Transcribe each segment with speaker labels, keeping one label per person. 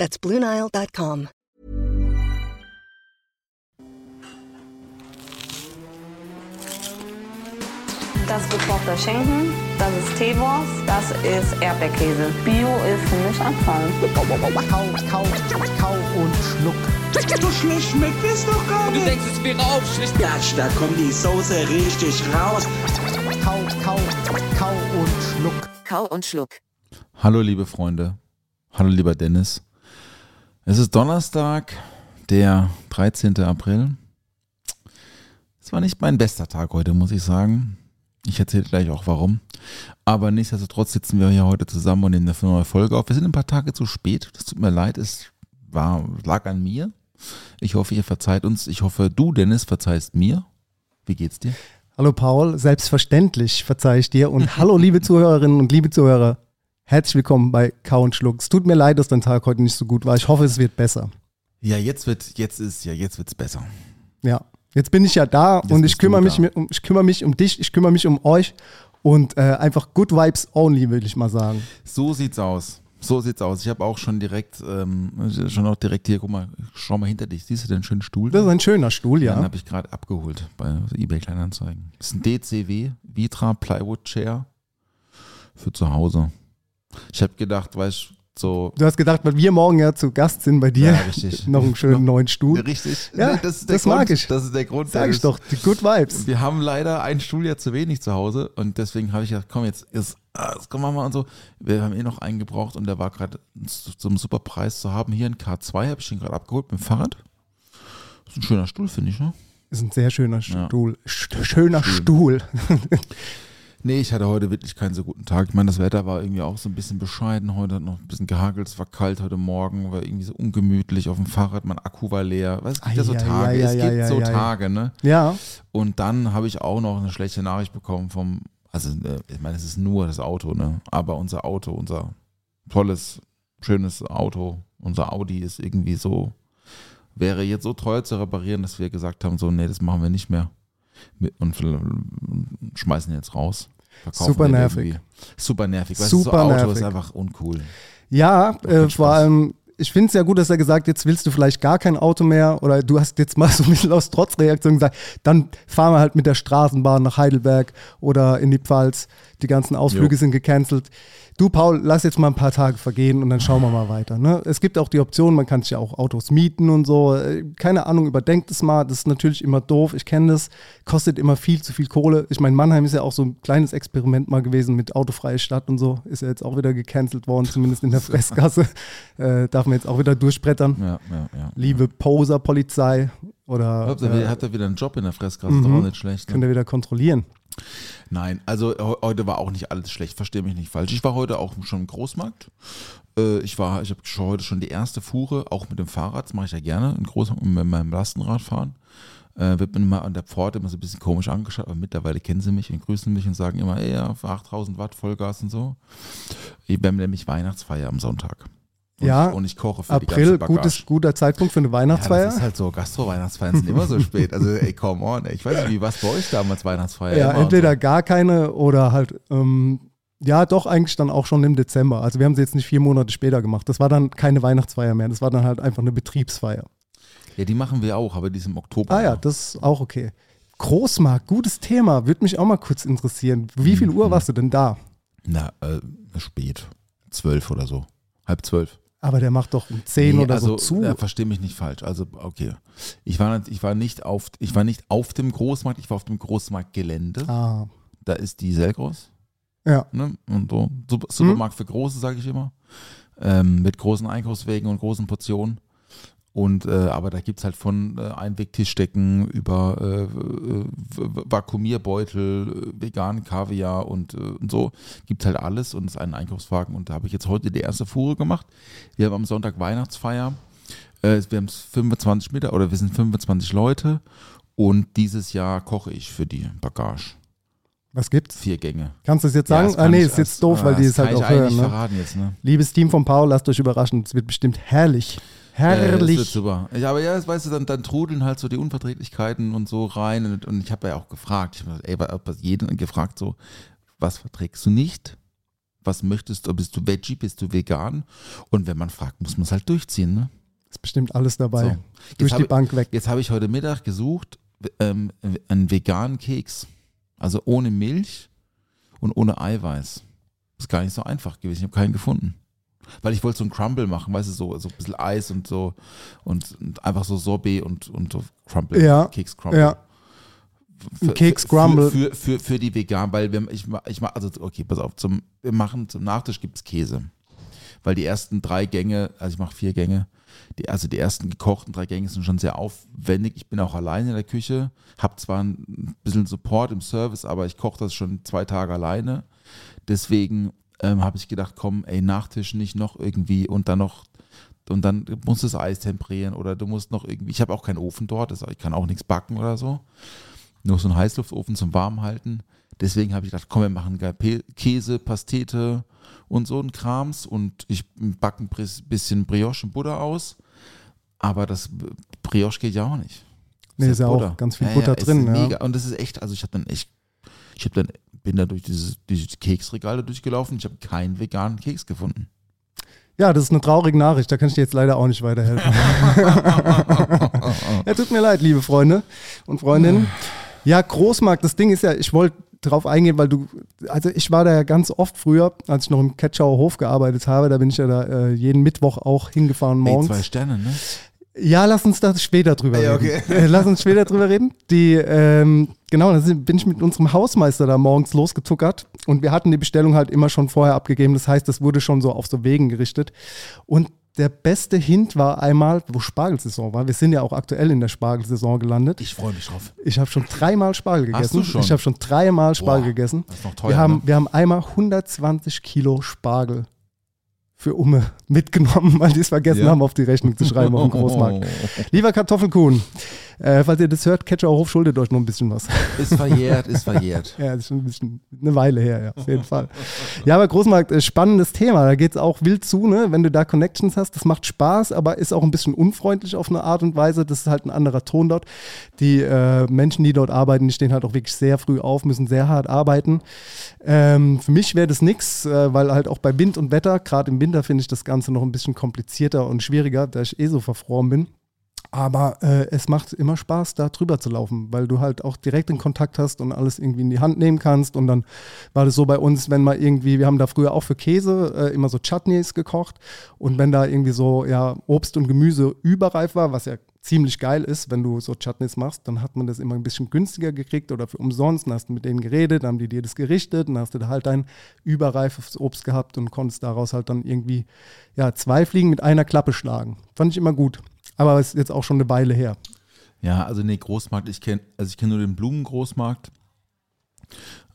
Speaker 1: That's BlueNile.com.
Speaker 2: Das ist gekochter Schinken, das ist Teewurst, das ist Erdbeerkäse. Bio ist für mich Anfang.
Speaker 3: Kau, kau, kau und schluck.
Speaker 4: So schlecht schmeckt es doch gar
Speaker 5: Du
Speaker 4: nicht.
Speaker 5: denkst, es wäre aufschlicht.
Speaker 3: Gatsch, da kommt die Soße richtig raus. Kau, kau, kau und schluck.
Speaker 6: Kau und Schluck.
Speaker 7: Hallo liebe Freunde, hallo lieber Dennis. Es ist Donnerstag, der 13. April. Es war nicht mein bester Tag heute, muss ich sagen. Ich erzähle gleich auch warum. Aber nichtsdestotrotz sitzen wir hier heute zusammen und nehmen eine neue Folge auf. Wir sind ein paar Tage zu spät. Das tut mir leid, es war, lag an mir. Ich hoffe, ihr verzeiht uns. Ich hoffe, du, Dennis, verzeihst mir. Wie geht's dir?
Speaker 8: Hallo Paul, selbstverständlich verzeih ich dir und hallo liebe Zuhörerinnen und liebe Zuhörer. Herzlich willkommen bei Kau und Schluck. Es tut mir leid, dass dein Tag heute nicht so gut war. Ich hoffe, es wird besser.
Speaker 7: Ja, jetzt wird, jetzt ist, ja, jetzt wird's besser.
Speaker 8: Ja, jetzt bin ich ja da
Speaker 7: Jetzt
Speaker 8: und ich kümmere mich, um, ich kümmere mich um dich, ich kümmere mich um euch und äh, einfach Good Vibes only, würde ich mal sagen.
Speaker 7: So sieht's aus. So sieht's aus. Ich habe auch schon direkt, ähm, schon auch direkt hier, guck mal, schau mal hinter dich. Siehst du den schönen Stuhl?
Speaker 8: Das ist ein schöner Stuhl,
Speaker 7: Den
Speaker 8: ja.
Speaker 7: habe ich gerade abgeholt bei eBay Kleinanzeigen. Das ist ein DCW Vitra Plywood Chair für zu Hause. Ich habe gedacht, weißt so
Speaker 8: Du hast gedacht, weil wir morgen ja zu Gast sind bei dir,
Speaker 7: Ja, richtig.
Speaker 8: noch einen schönen neuen Stuhl.
Speaker 7: richtig.
Speaker 8: Ja,
Speaker 7: das ist der
Speaker 8: das
Speaker 7: Grund.
Speaker 8: mag ich.
Speaker 7: Das ist der Grund.
Speaker 8: Sag ich doch, die Good Vibes.
Speaker 7: Wir haben leider einen Stuhl ja zu wenig zu Hause und deswegen habe ich gedacht, komm jetzt, ah, das können wir mal und so. Wir haben eh noch einen gebraucht und der war gerade zu zu einem super Preis zu haben. Hier ein K2 habe ich ihn gerade abgeholt mit dem Fahrrad. Das ist ein schöner Stuhl, finde ich, ne?
Speaker 8: Ist ein sehr schöner
Speaker 7: Ja.
Speaker 8: Stuhl. Sch- Schöner
Speaker 7: Schön.
Speaker 8: Stuhl.
Speaker 7: Nee, ich hatte heute wirklich keinen so guten Tag. Ich meine, das Wetter war irgendwie auch so ein bisschen bescheiden. Heute hat noch ein bisschen gehagelt, es war kalt heute Morgen, war irgendwie so ungemütlich auf dem Fahrrad, mein Akku war leer. Weißt, es gibt ja so Tage,
Speaker 8: ei,
Speaker 7: es
Speaker 8: ei,
Speaker 7: gibt
Speaker 8: ei,
Speaker 7: so. Tage, ne?
Speaker 8: Ja,
Speaker 7: Und dann habe ich auch noch eine schlechte Nachricht bekommen vom, also äh, ich meine, es ist nur das Auto, ne? Aber unser Auto, unser tolles, schönes Auto, unser Audi ist irgendwie so, wäre jetzt so teuer zu reparieren, dass wir gesagt haben, so, nee, das machen wir nicht mehr. Und schmeißen jetzt raus.
Speaker 8: Super nervig.
Speaker 7: Super nervig. Weißt du, so
Speaker 8: Super
Speaker 7: Auto
Speaker 8: nervig.
Speaker 7: ist einfach uncool.
Speaker 8: Ja, äh, vor allem, ich finde es ja gut, dass er gesagt jetzt willst du vielleicht gar kein Auto mehr oder du hast jetzt mal so ein bisschen aus Trotzreaktion gesagt, dann fahren wir halt mit der Straßenbahn nach Heidelberg oder in die Pfalz. Die ganzen Ausflüge
Speaker 7: Jo.
Speaker 8: sind gecancelt. Du, Paul, lass jetzt mal ein paar Tage vergehen und dann schauen wir mal weiter. Ne? Es gibt auch die Option, man kann sich ja auch Autos mieten und so. Äh, Keine Ahnung, überdenkt es mal. Das ist natürlich immer doof. Ich kenne das. Kostet immer viel zu viel Kohle. Ich meine, Mannheim ist ja auch so ein kleines Experiment mal gewesen mit autofreie Stadt und so. Ist ja jetzt auch wieder gecancelt worden, zumindest in der Fressgasse. Äh, darf man jetzt auch wieder durchbrettern.
Speaker 7: Ja, ja, ja.
Speaker 8: Liebe Poser-Polizei oder
Speaker 7: Habt ihr,
Speaker 8: äh,
Speaker 7: habt ihr wieder einen Job in der Fressgasse?
Speaker 8: Mhm.
Speaker 7: Ist doch auch nicht schlecht. Ne?
Speaker 8: könnt ihr wieder kontrollieren.
Speaker 7: Nein, also he- heute war auch nicht alles schlecht, verstehe mich nicht falsch. Ich war heute auch schon im Großmarkt. Äh, Ich war, ich habe heute schon die erste Fuhre, auch mit dem Fahrrad, das mache ich ja gerne, in Großmarkt mit meinem Lastenrad fahren. Äh, wird mir immer an der Pforte immer so ein bisschen komisch angeschaut, aber mittlerweile kennen sie mich und grüßen mich und sagen immer, ey, ja, für 8000 Watt Vollgas und so. Wir haben nämlich Weihnachtsfeier am Sonntag. Und
Speaker 8: Ja,
Speaker 7: ich, und ich koche für die
Speaker 8: April, gutes, guter Zeitpunkt für eine
Speaker 7: Ja,
Speaker 8: Weihnachtsfeier.
Speaker 7: das ist halt so, Gastro-Weihnachtsfeiern sind immer so spät. Also, ey, come on, ey. ich weiß nicht, wie was bei euch damals Weihnachtsfeier
Speaker 8: Ja, entweder
Speaker 7: so.
Speaker 8: gar keine oder halt, ähm, ja, doch eigentlich dann auch schon im Dezember. Also wir haben sie jetzt nicht vier Monate später gemacht. Das war dann keine Weihnachtsfeier mehr. Das war dann halt einfach eine Betriebsfeier.
Speaker 7: Ja, die machen wir auch, aber die ist im Oktober.
Speaker 8: Ah ja, das ist auch okay. Großmarkt, gutes Thema. Würde mich auch mal kurz interessieren. Wie viel
Speaker 7: Mhm.
Speaker 8: Uhr warst du denn da?
Speaker 7: Na, äh, spät. Zwölf oder so. Halb zwölf.
Speaker 8: Aber der macht doch um 10
Speaker 7: Nee,
Speaker 8: oder
Speaker 7: also,
Speaker 8: so zu.
Speaker 7: Ja, versteh mich nicht falsch. Also, okay. Ich war, nicht- ich war, nicht, auf, ich war nicht auf dem Großmarkt, ich war auf dem Großmarktgelände.
Speaker 8: ah,
Speaker 7: Da ist die Selgros.
Speaker 8: ja.
Speaker 7: Ne? Und so. Super, Supermarkt für Große, sage ich immer. Ähm, mit großen Einkaufswegen und großen Portionen. Und äh, aber da gibt es halt von äh, Einwegtischdecken über äh, äh, Vakuumierbeutel, äh, veganen Kaviar und, äh, und so. Gibt halt alles und es ist ein Einkaufswagen. Und da habe ich jetzt heute die erste Fuhre gemacht. Wir haben am Sonntag Weihnachtsfeier. Wir haben 25 Meter oder wir sind 25 Leute und dieses Jahr koche ich für die Bagage.
Speaker 8: Was gibt's?
Speaker 7: Vier Gänge.
Speaker 8: Kannst du es jetzt
Speaker 7: Ja,
Speaker 8: sagen?
Speaker 7: das
Speaker 8: ah, nee, ist jetzt doof,
Speaker 7: ah,
Speaker 8: weil die es halt auch hören. Ne?
Speaker 7: verraten jetzt, ne?
Speaker 8: Liebes Team von Paul, lasst euch überraschen. Es wird bestimmt herrlich.
Speaker 7: Äh, das wird
Speaker 8: Herrlich.
Speaker 7: super. Ja, aber ja, das weißt du, dann, dann trudeln halt so die Unverträglichkeiten und so rein. Und, und ich habe ja auch gefragt, ich habe ey, jeden gefragt, so, was verträgst du nicht? Was möchtest du? Bist du Veggie? Bist du vegan? Und wenn man fragt, muss man es halt durchziehen, ne?
Speaker 8: ist bestimmt alles dabei.
Speaker 7: So.
Speaker 8: Durch die Bank weg.
Speaker 7: Jetzt habe ich heute Mittag gesucht, ähm, einen veganen Keks. Also ohne Milch und ohne Eiweiß. Ist gar nicht so einfach gewesen. Ich habe keinen gefunden. Weil ich wollte so einen Crumble machen, weißt du, so, so ein bisschen Eis und so und, und einfach so Sorbet und, und so Crumble,
Speaker 8: Ja,
Speaker 7: Keks Crumble.
Speaker 8: Ja,
Speaker 7: Für-
Speaker 8: Keks
Speaker 7: für-
Speaker 8: Crumble.
Speaker 7: Für, für, für die Veganen, weil wir, ich, ich mach, also okay, pass auf, zum, wir machen zum Nachtisch gibt es Käse. Weil die ersten drei Gänge, also ich mache vier Gänge, die, also die ersten gekochten drei Gänge sind schon sehr aufwendig. Ich bin auch alleine in der Küche, habe zwar ein bisschen Support im Service, aber ich koche das schon zwei Tage alleine. Deswegen ähm, habe ich gedacht, komm, ey, Nachtisch nicht noch irgendwie und dann noch und dann musst du das Eis temperieren oder du musst noch irgendwie, ich habe auch keinen Ofen dort, das, ich kann auch nichts backen oder so. Nur so einen Heißluftofen zum Warmhalten. Deswegen habe ich gedacht, komm, wir machen Käse, Pastete und so ein Krams und ich backe ein bisschen Brioche und Butter aus. Aber das Brioche geht ja auch nicht.
Speaker 8: Nee, ist ja auch
Speaker 7: Butter.
Speaker 8: ganz viel Butter
Speaker 7: es
Speaker 8: drin, ja.
Speaker 7: mega. Und das ist echt, also ich habe dann echt, ich habe dann, bin da durch diese, diese Keksregale durchgelaufen, ich habe keinen veganen Keks gefunden.
Speaker 8: Ja, das ist eine traurige Nachricht. Da kann ich dir jetzt leider auch nicht weiterhelfen. ja, tut mir leid, liebe Freunde und Freundinnen. Ja, Großmarkt, das Ding ist ja, ich wollte drauf eingehen, weil du, also ich war da ja ganz oft früher, als ich noch im Ketschauer Hof gearbeitet habe, da bin ich ja da äh, jeden Mittwoch auch hingefahren
Speaker 7: Ey,
Speaker 8: morgens.
Speaker 7: zwei Sterne, ne?
Speaker 8: Ja, lass uns da später drüber
Speaker 7: Ja,
Speaker 8: reden. Äh, Lass uns später drüber reden. Die, ähm, genau, da bin ich mit unserem Hausmeister da morgens losgetuckert und wir hatten die Bestellung halt immer schon vorher abgegeben. Das heißt, das wurde schon so auf so Wegen gerichtet. Und der beste Hint war einmal, wo Spargelsaison war. Wir sind ja auch aktuell in der Spargelsaison gelandet.
Speaker 7: Ich freue mich drauf.
Speaker 8: Ich habe schon dreimal Spargel
Speaker 7: Hast
Speaker 8: gegessen.
Speaker 7: du schon?
Speaker 8: Ich habe schon dreimal Spargel
Speaker 7: Boah,
Speaker 8: gegessen.
Speaker 7: Das ist noch teuer.
Speaker 8: wir, haben,
Speaker 7: ne?
Speaker 8: wir haben einmal 120 Kilo Spargel für Umme mitgenommen, weil die es vergessen
Speaker 7: Ja.
Speaker 8: haben, auf die Rechnung zu schreiben auf dem Großmarkt. Lieber Kartoffelkuhn, äh, falls ihr das hört, Ketchup Hof schuldet euch noch ein bisschen was.
Speaker 7: Ist verjährt, ist verjährt.
Speaker 8: ja, das ist schon ein bisschen eine Weile her, ja, auf jeden Fall. Ja, aber Großmarkt, äh, spannendes Thema. Da geht es auch wild zu, ne? wenn du da Connections hast. Das macht Spaß, aber ist auch ein bisschen unfreundlich auf eine Art und Weise. Das ist halt ein anderer Ton dort. Die äh, Menschen, die dort arbeiten, die stehen halt auch wirklich sehr früh auf, müssen sehr hart arbeiten. Ähm, für mich wäre das nix, äh, weil halt auch bei Wind und Wetter, gerade im Winter finde ich das Ganze noch ein bisschen komplizierter und schwieriger, da ich eh so verfroren bin. Aber äh, es macht immer Spaß, da drüber zu laufen, weil du halt auch direkt in Kontakt hast und alles irgendwie in die Hand nehmen kannst. Und dann war das so bei uns, wenn mal irgendwie, wir haben da früher auch für Käse äh, immer so Chutneys gekocht. Und wenn da irgendwie so ja, Obst und Gemüse überreif war, was ja ziemlich geil ist, wenn du so Chutneys machst, dann hat man das immer ein bisschen günstiger gekriegt oder für umsonst. Dann hast du mit denen geredet, dann haben die dir das gerichtet, dann hast du da halt dein überreifes Obst gehabt und konntest daraus halt dann irgendwie ja, zwei Fliegen mit einer Klappe schlagen. Fand ich immer gut. Aber es ist jetzt auch schon eine Weile her.
Speaker 7: Ja, also nee, Großmarkt, ich kenne, also ich kenne nur den Blumengroßmarkt.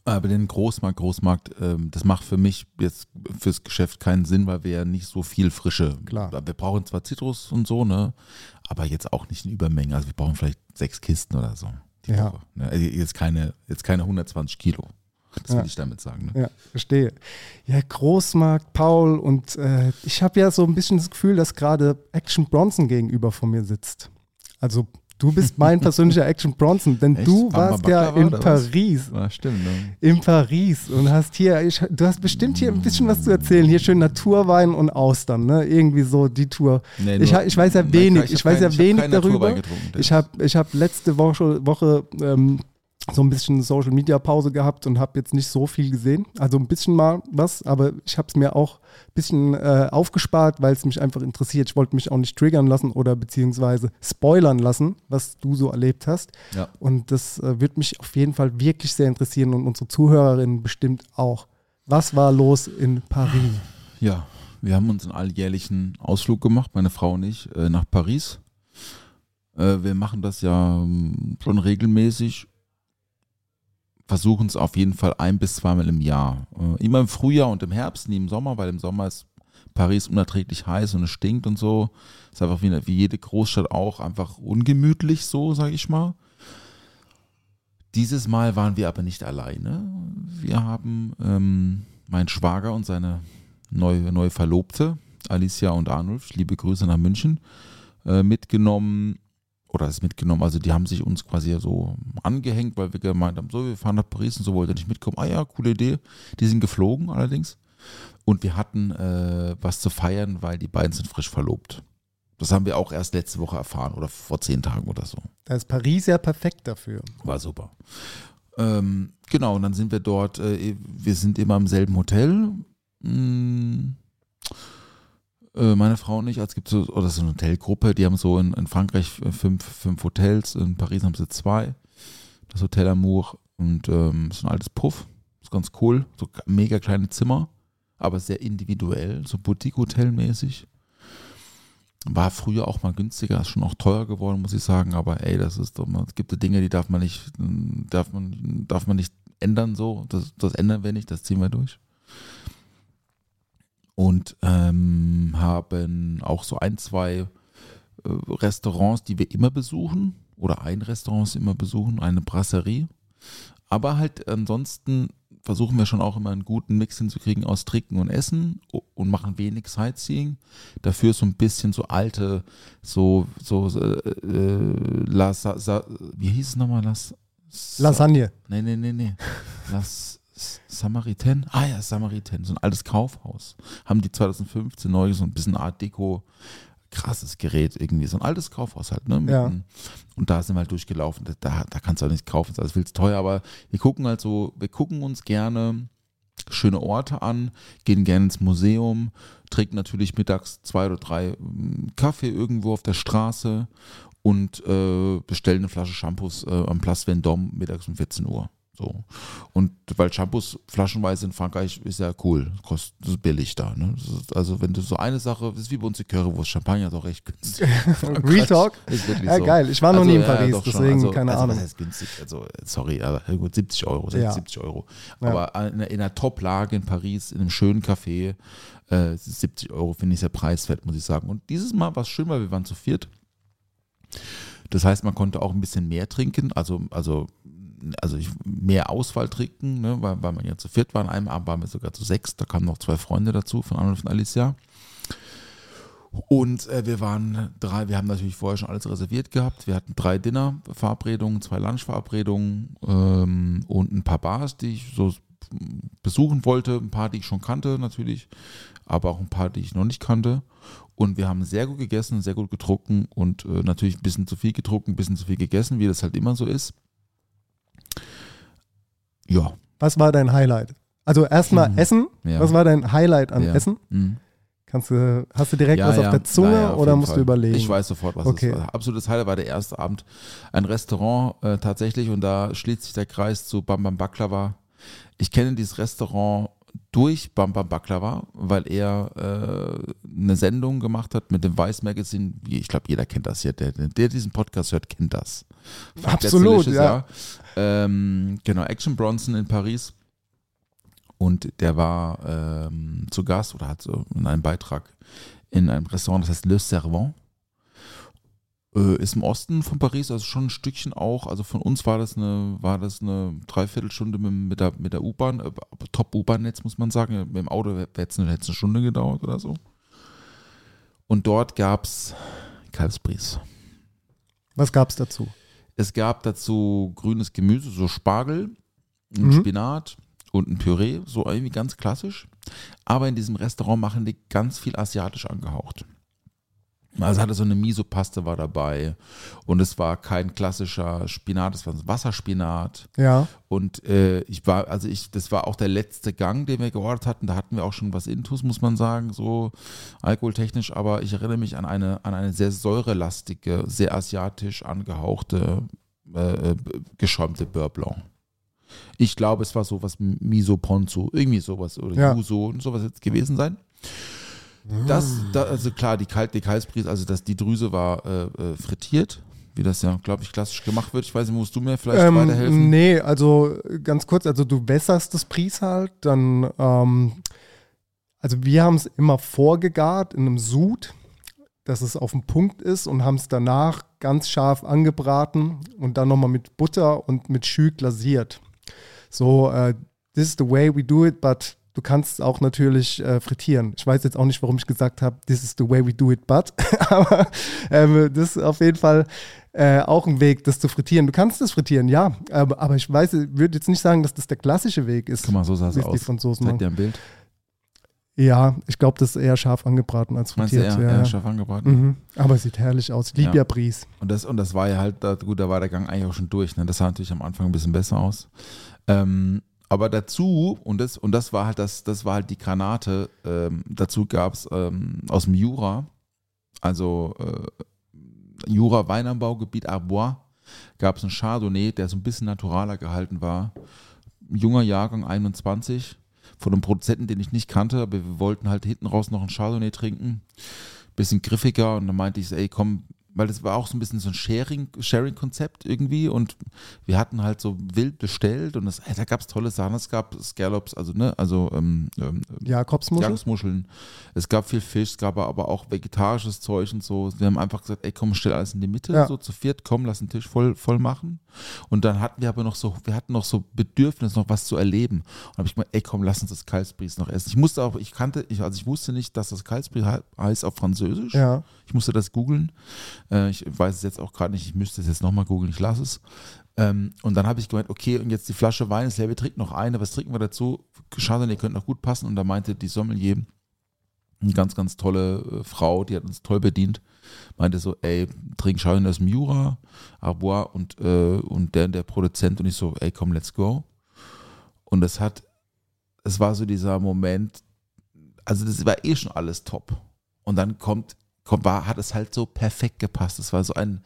Speaker 7: Aber den Großmarkt, Großmarkt, ähm, das macht für mich jetzt fürs Geschäft keinen Sinn, weil wir ja nicht so viel frische.
Speaker 8: Klar.
Speaker 7: Wir brauchen zwar Zitrus und so, ne? Aber jetzt auch nicht in Übermengen. Also wir brauchen vielleicht sechs Kisten oder so. Die
Speaker 8: Ja.
Speaker 7: Woche. Ne? Also jetzt keine, jetzt keine 120 Kilo. Das will
Speaker 8: Ja.
Speaker 7: ich damit sagen. Ne?
Speaker 8: Ja, verstehe. Ja, Großmarkt, Paul und äh, ich habe ja so ein bisschen das Gefühl, dass gerade Action Bronson gegenüber von mir sitzt. Also du bist mein persönlicher Action Bronson, denn
Speaker 7: Echt?
Speaker 8: du
Speaker 7: Bamba
Speaker 8: warst ja
Speaker 7: Baklava
Speaker 8: in? Paris.
Speaker 7: Ja, stimmt. Ne?
Speaker 8: In Paris und hast hier, ich, du hast bestimmt hier ein bisschen was zu erzählen. Hier schön Naturwein und Austern, ne? Irgendwie so die Tour.
Speaker 7: Nee,
Speaker 8: ich, ich weiß ja
Speaker 7: Nein,
Speaker 8: wenig,
Speaker 7: ich
Speaker 8: ich,
Speaker 7: hab
Speaker 8: weiß
Speaker 7: kein-
Speaker 8: ja
Speaker 7: ich
Speaker 8: wenig darüber. Ich habe ich hab letzte Woche, Woche ähm, so ein bisschen Social Media Pause gehabt und habe jetzt nicht so viel gesehen. Also ein bisschen mal was, aber ich habe es mir auch ein bisschen äh, aufgespart, weil es mich einfach interessiert. Ich wollte mich auch nicht triggern lassen oder beziehungsweise spoilern lassen, was du so erlebt hast.
Speaker 7: Ja.
Speaker 8: Und das äh, wird mich auf jeden Fall wirklich sehr interessieren und unsere Zuhörerinnen bestimmt auch. Was war los in Paris?
Speaker 7: Ja, wir haben uns einen alljährlichen Ausflug gemacht, meine Frau und ich, äh, nach Paris. Äh, wir machen das ja ähm, schon regelmäßig. Versuchen es auf jeden Fall ein bis zweimal im Jahr. Äh, immer im Frühjahr und im Herbst, nie im Sommer, weil im Sommer ist Paris unerträglich heiß und es stinkt und so. Ist einfach wie, wie jede Großstadt auch einfach ungemütlich so, sage ich mal. Dieses Mal waren wir aber nicht alleine. Wir haben ähm, meinen Schwager und seine neue, neue Verlobte, Alicia und Arnulf, liebe Grüße nach München, äh, mitgenommen. Oder ist mitgenommen, also die haben sich uns quasi so angehängt, weil wir gemeint haben, so, wir fahren nach Paris und so wollt ihr nicht mitkommen. Ah ja, coole Idee. Die sind geflogen allerdings. Und wir hatten äh, was zu feiern, weil die beiden sind frisch verlobt. Das haben wir auch erst letzte Woche erfahren oder vor zehn Tagen oder so.
Speaker 8: Da ist Paris ja perfekt dafür.
Speaker 7: War super. Ähm, genau, und dann sind wir dort, äh, wir sind immer im selben Hotel. Hm, äh, meine Frau und ich, als gibt so, oder so eine Hotelgruppe, die haben so in, in Frankreich fünf, fünf Hotels, in Paris haben sie zwei. Das Hotel Amour und ähm, so ein altes Puff. Ist ganz cool. So mega kleine Zimmer, aber sehr individuell, so Boutique-Hotel mäßig. War früher auch mal günstiger, ist schon auch teuer geworden, muss ich sagen, aber ey, das ist doch mal, es gibt Dinge, die darf man nicht, darf man, darf man nicht ändern so. Das, das ändern wir nicht, das ziehen wir durch. Und ähm, haben auch so ein, zwei äh, Restaurants, die wir immer besuchen, oder ein Restaurant immer besuchen, eine Brasserie. Aber halt ansonsten versuchen wir schon auch immer einen guten Mix hinzukriegen aus Trinken und Essen und machen wenig Sightseeing. Dafür so ein bisschen so alte, so, so, äh, äh Las, sa, wie hieß es nochmal? Las,
Speaker 8: Lasagne.
Speaker 7: Nee, nee, nee, nee. Las Samariten? Ah ja, Samariten, so ein altes Kaufhaus. Haben die 2015 neu so ein bisschen Art Deko krasses Gerät irgendwie, so ein altes Kaufhaus halt, ne?
Speaker 8: Ja.
Speaker 7: Und da sind wir halt durchgelaufen. Da, da kannst du auch nicht kaufen, das ist alles viel zu teuer, aber wir gucken halt so, wir gucken uns gerne schöne Orte an, gehen gerne ins Museum, trinken natürlich mittags zwei oder drei mm, Kaffee irgendwo auf der Straße und äh, bestellen eine Flasche Shampoos äh, am Place Vendôme mittags um 14 Uhr. So. Und weil Shampoos flaschenweise in Frankreich ist ja cool, kostet ist billig da. Ne? Also wenn du so eine Sache, das ist wie bei uns die Currywurst, Champagner ist auch recht günstig.
Speaker 8: Real Talk? Ist wirklich ja, so. geil. Ich war noch also, nie in Paris, ja, deswegen
Speaker 7: also,
Speaker 8: keine
Speaker 7: also,
Speaker 8: Ahnung.
Speaker 7: Was heißt günstig? Also sorry, aber gut, 70 Euro, 60, ja. 70 Euro. Aber ja. in, in, einer Top-Lage in Paris, in einem schönen Café, äh, 70 Euro finde ich sehr preiswert, muss ich sagen. Und dieses Mal war es schön, weil wir waren zu viert. Das heißt, man konnte auch ein bisschen mehr trinken, also, also also ich, mehr Auswahl trinken, ne, weil, weil man ja zu viert war. An einem Abend waren wir sogar zu sechs. Da kamen noch zwei Freunde dazu von Arnold und Alicia. Und äh, wir waren drei, wir haben natürlich vorher schon alles reserviert gehabt. Wir hatten drei Dinner-Verabredungen, zwei Lunch-Verabredungen ähm, und ein paar Bars, die ich so besuchen wollte. Ein paar, die ich schon kannte natürlich, aber auch ein paar, die ich noch nicht kannte. Und wir haben sehr gut gegessen, sehr gut getrunken und äh, natürlich ein bisschen zu viel getrunken, ein bisschen zu viel gegessen, wie das halt immer so ist. Ja.
Speaker 8: Was war dein Highlight? Also erstmal mhm. Essen. Ja. Was war dein Highlight an ja. Essen? Mhm. Kannst du, hast du direkt ja, was auf der Zunge auf oder musst Fall. du überlegen?
Speaker 7: Ich weiß sofort, was okay. es war. Absolutes Highlight war der erste Abend. Ein Restaurant äh, tatsächlich und da schließt sich der Kreis zu Bam Bam Baklava. Ich kenne dieses Restaurant durch Bam Bam Baklava, weil er äh, eine Sendung gemacht hat mit dem Vice Magazine. Ich glaube, jeder kennt das hier. Der, der diesen Podcast hört, kennt das.
Speaker 8: Absolut, ja.
Speaker 7: Ähm, genau, Action Bronson in Paris. Und der war ähm, zu Gast oder hat so in einem Beitrag in einem Restaurant, das heißt Le Servant. Äh, ist im Osten von Paris, also schon ein Stückchen auch. Also von uns war das eine, war das eine Dreiviertelstunde mit, mit der, mit der U-Bahn, äh, Top-U-Bahn-Netz muss man sagen. Mit dem Auto hätte es eine, eine Stunde gedauert oder so. Und dort gab es Kalbsbries.
Speaker 8: Was gab es dazu?
Speaker 7: Es gab dazu grünes Gemüse, so Spargel, mhm. Spinat und ein Püree, so irgendwie ganz klassisch. Aber in diesem Restaurant machen die ganz viel asiatisch angehaucht. Also hatte so eine Miso-Paste war dabei und es war kein klassischer Spinat, es war ein Wasserspinat.
Speaker 8: Ja.
Speaker 7: Und äh, ich war, also ich, das war auch der letzte Gang, den wir geordert hatten. Da hatten wir auch schon was Intus, muss man sagen, so alkoholtechnisch. Aber ich erinnere mich an eine, an eine sehr säurelastige, sehr asiatisch angehauchte, äh, äh geschäumte Beurre Blanc. Ich glaube, es war sowas Miso Ponzu, irgendwie sowas oder ja. Yuso und sowas jetzt gewesen sein. Das, da, also klar, die, Kalt, die also das, die Drüse war äh, äh, frittiert, wie das ja, glaube ich, klassisch gemacht wird. Ich weiß nicht, musst du mir vielleicht ähm, weiterhelfen?
Speaker 8: Nee, also ganz kurz, also du wässerst das Pries halt, dann, ähm, Also wir haben es immer vorgegart in einem Sud, dass es auf dem Punkt ist und haben es danach ganz scharf angebraten und dann nochmal mit Butter und mit Schü glasiert. So, äh, this is the way we do it, but du kannst auch natürlich äh, frittieren. Ich weiß jetzt auch nicht, warum ich gesagt habe, this is the way we do it, but. Aber ähm, das ist auf jeden Fall äh, auch ein Weg, das zu frittieren. Du kannst das frittieren, ja. Aber, aber ich weiß, würde jetzt nicht sagen, dass das der klassische Weg ist.
Speaker 7: Guck mal, so sah es
Speaker 8: es
Speaker 7: aus.
Speaker 8: die Franzosen
Speaker 7: Zeig
Speaker 8: machen.
Speaker 7: dir ein Bild.
Speaker 8: Ja, ich glaube, das ist eher scharf angebraten als
Speaker 7: Meinst du
Speaker 8: frittiert.
Speaker 7: eher,
Speaker 8: ja,
Speaker 7: eher scharf angebraten?
Speaker 8: Mhm. Aber es sieht herrlich aus. Ich liebe
Speaker 7: Ja.
Speaker 8: Bries.
Speaker 7: Und das, und das war ja halt, gut, da war der Gang eigentlich auch schon durch. Ne? Das sah natürlich am Anfang ein bisschen besser aus. Ähm, aber dazu, und das, und das war halt das, das war halt die Granate, ähm, dazu gab es ähm, aus dem Jura, also äh, Jura Weinanbaugebiet Arbois, gab es einen Chardonnay, der so ein bisschen naturaler gehalten war. Junger Jahrgang 21, von einem Produzenten, den ich nicht kannte, aber wir wollten halt hinten raus noch einen Chardonnay trinken. Bisschen griffiger und dann meinte ich, ey, komm, weil das war auch so ein bisschen so ein Sharing- Sharing-Konzept irgendwie und wir hatten halt so wild bestellt und das, ey, da gab es tolle Sachen. Es gab Scallops, also, ne, also ähm, ähm,
Speaker 8: Jakobsmuschel.
Speaker 7: Jagdmuscheln. Es gab viel Fisch, es gab aber auch vegetarisches Zeug und so. Wir haben einfach gesagt, ey, komm, stell alles in die Mitte,
Speaker 8: Ja.
Speaker 7: so zu viert, komm, lass den Tisch voll, voll machen. Und dann hatten wir aber noch so, wir hatten noch so Bedürfnis, noch was zu erleben. Und habe ich gemeint, ey, komm, lass uns das Kalbsbries noch essen. Ich musste auch, ich kannte, ich, also ich wusste nicht, dass das Kalbsbries he- heißt auf Französisch.
Speaker 8: Ja.
Speaker 7: Ich musste das googeln. Äh, ich weiß es jetzt auch gerade nicht, ich müsste es jetzt nochmal googeln, ich lasse es. Ähm, und dann habe ich gemeint, okay, und jetzt die Flasche Wein ist leer, wir trinken noch eine, was trinken wir dazu? Schade, ihr könnt noch gut passen. Und da meinte die Sommelier, eine ganz, ganz tolle äh, Frau, die hat uns toll bedient, meinte so, ey, trink Chardonnay aus Jura, Arbois und, äh, und der, der Produzent und ich so, ey, komm, let's go. Und es hat, es war so dieser Moment, also das war eh schon alles top. Und dann kommt war, hat es halt so perfekt gepasst. Es war so ein,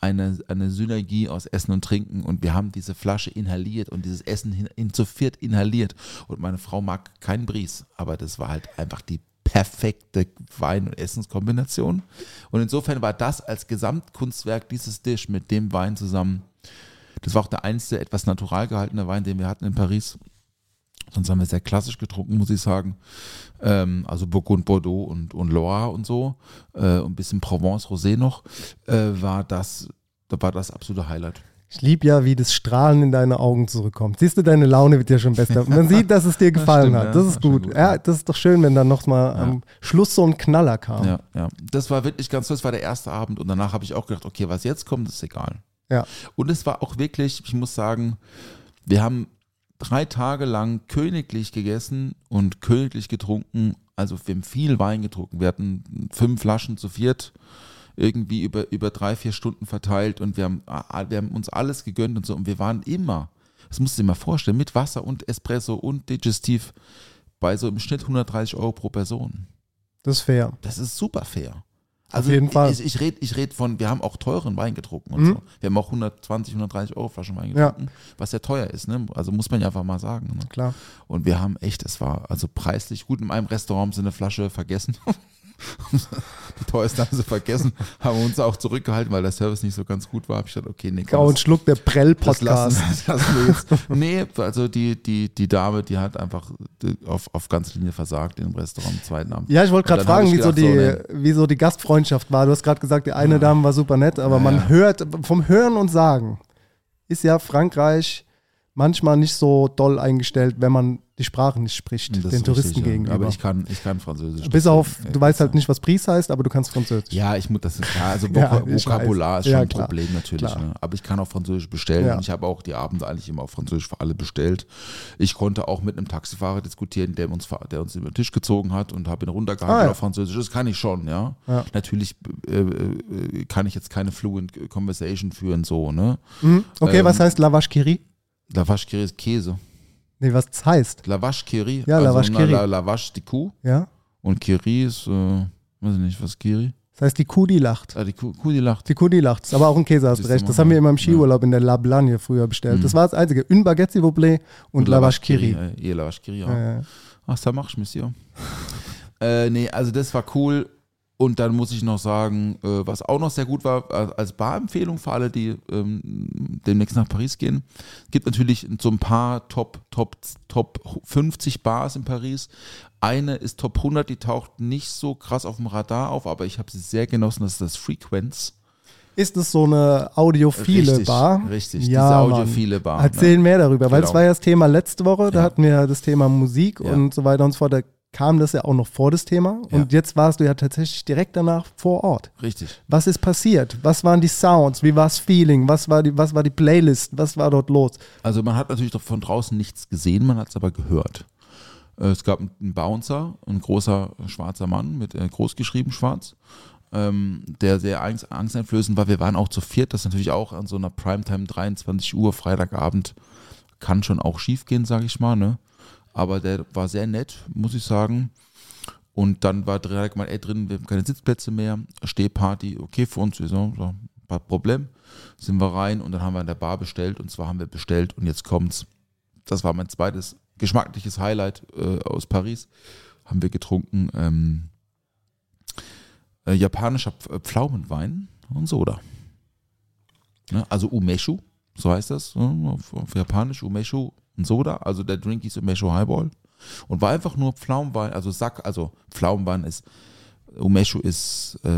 Speaker 7: eine, eine Synergie aus Essen und Trinken und wir haben diese Flasche inhaliert und dieses Essen hin, in zu viert inhaliert. Und meine Frau mag keinen Bries, aber das war halt einfach die perfekte Wein- und Essenskombination. Und insofern war das als Gesamtkunstwerk dieses Dish mit dem Wein zusammen, das war auch der einzige etwas natural gehaltene Wein, den wir hatten in Paris. Sonst haben wir sehr klassisch getrunken, muss ich sagen. Ähm, also Burgund, Bordeaux und, und Loire und so. Äh, und ein bisschen Provence, Rosé noch. Äh, war das, da war das absolute Highlight.
Speaker 8: Ich liebe ja, wie das Strahlen in deine Augen zurückkommt. Siehst du, deine Laune wird ja schon besser. Man sieht, dass es dir gefallen
Speaker 7: stimmt,
Speaker 8: hat. Das ist
Speaker 7: Das
Speaker 8: gut.
Speaker 7: gut,
Speaker 8: Ja, das ist doch schön, wenn dann noch mal
Speaker 7: Ja.
Speaker 8: am Schluss so ein Knaller kam.
Speaker 7: Ja, ja. Das war wirklich ganz toll. Das war der erste Abend und danach habe ich auch gedacht, okay, was jetzt kommt, ist egal.
Speaker 8: Ja.
Speaker 7: Und es war auch wirklich, ich muss sagen, wir haben drei Tage lang königlich gegessen und königlich getrunken. Also wir haben viel Wein getrunken. Wir hatten fünf Flaschen zu viert irgendwie über, über drei, vier Stunden verteilt und wir haben, wir haben uns alles gegönnt und so. Und wir waren immer, das musst du dir mal vorstellen, mit Wasser und Espresso und Digestiv bei so im Schnitt 130 Euro pro Person.
Speaker 8: Das ist fair.
Speaker 7: Das ist super fair.
Speaker 8: Auf jeden Fall.
Speaker 7: Ich, ich rede ich red von, wir haben auch teuren Wein getrunken und
Speaker 8: Mhm.
Speaker 7: so. Wir haben auch 120, 130 Euro Flaschen Wein
Speaker 8: Ja.
Speaker 7: getrunken, was ja teuer ist, ne? Also muss man ja einfach mal sagen. Ne?
Speaker 8: Klar.
Speaker 7: Und wir haben echt, es war also preislich gut. In einem Restaurant haben sie eine Flasche vergessen. Die teuerste haben sie vergessen, haben uns auch zurückgehalten, weil der Service nicht so ganz gut war. Hab ich gedacht, okay, nee,
Speaker 8: Grau und Schluck der Prell-Podcast.
Speaker 7: Nee, also die, die, die Dame, die hat einfach auf, auf ganze Linie versagt im Restaurant am zweiten Abend.
Speaker 8: Ja, ich wollte gerade fragen, wie so, die,
Speaker 7: so,
Speaker 8: wie so die Gastfreundschaft war. Du hast gerade gesagt, die eine Dame war super nett, aber
Speaker 7: Ja,
Speaker 8: man
Speaker 7: ja.
Speaker 8: hört, vom Hören und Sagen ist ja Frankreich manchmal nicht so doll eingestellt, wenn man die Sprache nicht spricht,
Speaker 7: Das
Speaker 8: den
Speaker 7: ist
Speaker 8: Touristen
Speaker 7: richtig, ja.
Speaker 8: gegenüber.
Speaker 7: Aber ich kann, ich kann Französisch.
Speaker 8: Bis auf, du weißt halt nicht, was Pries heißt, aber du kannst Französisch.
Speaker 7: Ja, ich muss das ist klar. Also
Speaker 8: Ja,
Speaker 7: Vokabular ist schon
Speaker 8: Ja,
Speaker 7: ein. Problem natürlich. Ne? Aber ich kann auch Französisch bestellen.
Speaker 8: Ja.
Speaker 7: Und ich habe auch die Abende eigentlich immer auf Französisch für alle bestellt. Ich konnte auch mit einem Taxifahrer diskutieren, der uns, der uns über den Tisch gezogen hat und habe ihn runtergehalten
Speaker 8: Ah, ja.
Speaker 7: auf Französisch. Das kann ich schon, ja.
Speaker 8: Ja.
Speaker 7: Natürlich äh, äh, kann ich jetzt keine fluent Conversation führen, so, ne?
Speaker 8: Mhm. Okay,
Speaker 7: Ähm,
Speaker 8: was heißt Lavache Kiri?
Speaker 7: Lavache Kiri ist Käse.
Speaker 8: Nee, was das heißt?
Speaker 7: Lavache Kiri.
Speaker 8: Ja,
Speaker 7: also,
Speaker 8: Lavache
Speaker 7: na,
Speaker 8: Kiri.
Speaker 7: La, Lavache die Kuh.
Speaker 8: Ja?
Speaker 7: Und Kiri ist, äh, weiß ich nicht, was Kiri?
Speaker 8: Das heißt die Kuh, die lacht.
Speaker 7: Ah, die Kuh, Kuh die lacht.
Speaker 8: Die Kuh, die lacht. Aber auch ein Käse, hast
Speaker 7: Siehst
Speaker 8: du
Speaker 7: du
Speaker 8: recht. Das haben wir
Speaker 7: ja.
Speaker 8: immer im Skiurlaub in der La Blagne früher bestellt.
Speaker 7: Mhm.
Speaker 8: Das war das Einzige. Une Baguette, s'il vous plaît, und, Lavache Kiri.
Speaker 7: Äh, ihr Lavache Kiri, ja.
Speaker 8: Ja, ja.
Speaker 7: Ach, ça marche, Monsieur. äh, nee, also das war cool. Und dann muss ich noch sagen, äh, was auch noch sehr gut war, als Barempfehlung für alle, die ähm, demnächst nach Paris gehen, gibt natürlich so ein paar Top, Top, Top 50 Bars in Paris. Eine ist Top 100, die taucht nicht so krass auf dem Radar auf, aber ich habe sie sehr genossen, das ist das Frequenz.
Speaker 8: Ist es so eine audiophile
Speaker 7: Richtig,
Speaker 8: Bar?
Speaker 7: richtig,
Speaker 8: ja,
Speaker 7: diese
Speaker 8: Mann.
Speaker 7: audiophile Bar,
Speaker 8: Erzähl
Speaker 7: ne?
Speaker 8: mehr darüber, weil es
Speaker 7: Genau.
Speaker 8: war ja das Thema letzte Woche, da
Speaker 7: Ja.
Speaker 8: hatten wir das Thema Musik
Speaker 7: Ja.
Speaker 8: und so weiter und so fort. Da kam das ja auch noch vor das Thema.
Speaker 7: Ja.
Speaker 8: Und jetzt warst du ja tatsächlich direkt danach vor Ort.
Speaker 7: Richtig.
Speaker 8: Was ist passiert? Was waren die Sounds? Wie war das Feeling? Was war die, was war die Playlist? Was war dort los?
Speaker 7: Also man hat natürlich doch von draußen nichts gesehen, man hat es aber gehört. Äh, Es gab einen Bouncer, ein großer schwarzer Mann mit äh, groß geschrieben schwarz, ähm, der sehr angst, angsteinflößend war. Wir waren auch zu viert, das natürlich auch an so einer Primetime 23 Uhr Freitagabend kann schon auch schief gehen, sage ich mal. Ne? Aber der war sehr nett, muss ich sagen. Und dann war er gemeint, ey, drin, wir haben keine Sitzplätze mehr, Stehparty, okay für uns, wir so, so, kein Problem. Sind wir rein und dann haben wir an der Bar bestellt und zwar haben wir bestellt und jetzt kommt's. Das war mein zweites geschmackliches Highlight äh, aus Paris. Haben wir getrunken ähm, äh, japanischer Pf- Pflaumenwein und Soda. Ne? Also Umeshu, so heißt das ne? auf, auf Japanisch, Umeshu und Soda. Also der Drink hieß Umeshu Highball und war einfach nur Pflaumenwein, also Sack, also Pflaumenwein ist, Umeshu ist äh,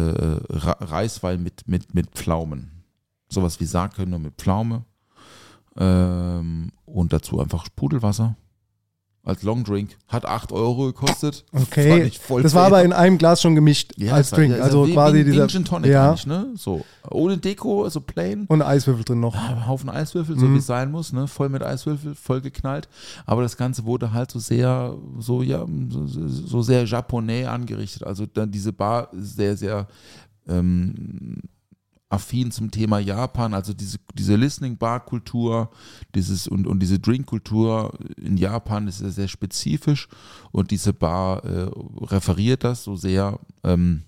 Speaker 7: Reiswein mit, mit, mit Pflaumen. Sowas wie Sake, nur mit Pflaume. Ähm, und dazu einfach Sprudelwasser als Longdrink. Hat 8 Euro gekostet.
Speaker 8: Okay.
Speaker 7: ich voll
Speaker 8: Das war aber in einem Glas schon gemischt
Speaker 7: Ja,
Speaker 8: als
Speaker 7: war-
Speaker 8: Drink.
Speaker 7: ja,
Speaker 8: Also quasi dieser.
Speaker 7: Gin Tonic
Speaker 8: ja.
Speaker 7: eigentlich, ne? So. Ohne Deko, also plain.
Speaker 8: Und Eiswürfel drin noch.
Speaker 7: Ein Haufen Eiswürfel, so
Speaker 8: Mhm.
Speaker 7: wie es sein muss, ne? Voll mit Eiswürfel, voll geknallt. Aber das Ganze wurde halt so sehr, so, ja, so, so sehr japonais angerichtet. Also dann diese Bar ist sehr, sehr ähm, affin zum Thema Japan, also diese, diese Listening-Bar-Kultur, dieses und, und diese Drink-Kultur in Japan ist sehr, sehr spezifisch und diese Bar äh, referiert das so sehr, ähm,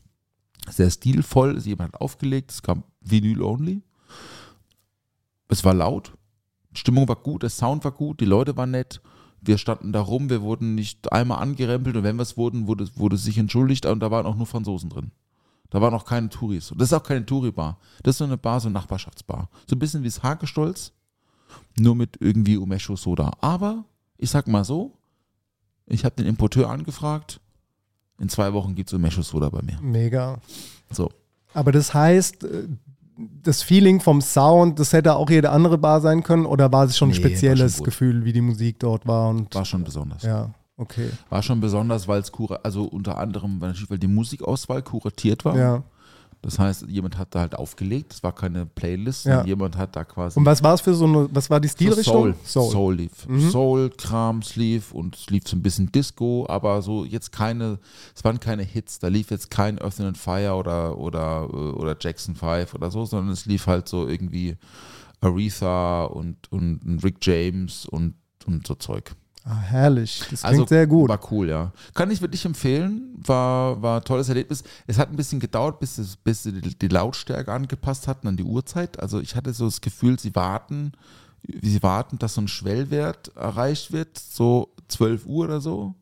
Speaker 7: sehr stilvoll. Also Jemand hat aufgelegt, es gab Vinyl only. Es war laut, die Stimmung war gut, der Sound war gut, die Leute waren nett. Wir standen da rum, wir wurden nicht einmal angerempelt und wenn wir es wurden, wurde, wurde sich entschuldigt und da waren auch nur Franzosen drin. Da waren auch keine Touris. Und das ist auch keine Touri-Bar. Das ist so eine Bar, so eine Nachbarschaftsbar. So ein bisschen wie das Hagestolz, nur mit irgendwie Umesho Soda. Aber ich sag mal so, ich habe den Importeur angefragt. In zwei Wochen gibt es Umesho Soda bei mir.
Speaker 8: Mega.
Speaker 7: So.
Speaker 8: Aber das heißt, äh, das Feeling vom Sound, das hätte auch jede andere Bar sein können oder war es schon ein
Speaker 7: Nee,
Speaker 8: spezielles
Speaker 7: schon.
Speaker 8: Gefühl, wie die Musik dort war? Und
Speaker 7: War schon besonders.
Speaker 8: ja, okay.
Speaker 7: War schon besonders, weil es kura also unter anderem, weil natürlich, weil die Musikauswahl kuratiert war.
Speaker 8: Ja.
Speaker 7: Das heißt, jemand hat da halt aufgelegt. Es war keine Playlist,
Speaker 8: Ja.
Speaker 7: jemand hat da quasi
Speaker 8: Und was war es für so eine, was war die Stilrichtung?
Speaker 7: Soul. Soul. lief.
Speaker 8: Mhm.
Speaker 7: Soul, Kram, lief und es lief so ein bisschen Disco, aber so jetzt keine, es waren keine Hits. Da lief jetzt kein Earth and Fire oder, oder, äh, oder Jackson 5 oder so, sondern es lief halt so irgendwie Aretha und, und, und Rick James und, und so Zeug.
Speaker 8: Ah, herrlich. Das klingt
Speaker 7: Also
Speaker 8: sehr gut.
Speaker 7: War cool, ja. Kann ich wirklich empfehlen. War, war ein tolles Erlebnis. Es hat ein bisschen gedauert, bis, es, bis sie die, Lautstärke angepasst hatten an die Uhrzeit. Also ich hatte so das Gefühl, sie warten, sie warten, dass so ein Schwellwert erreicht wird, so 12 Uhr oder so.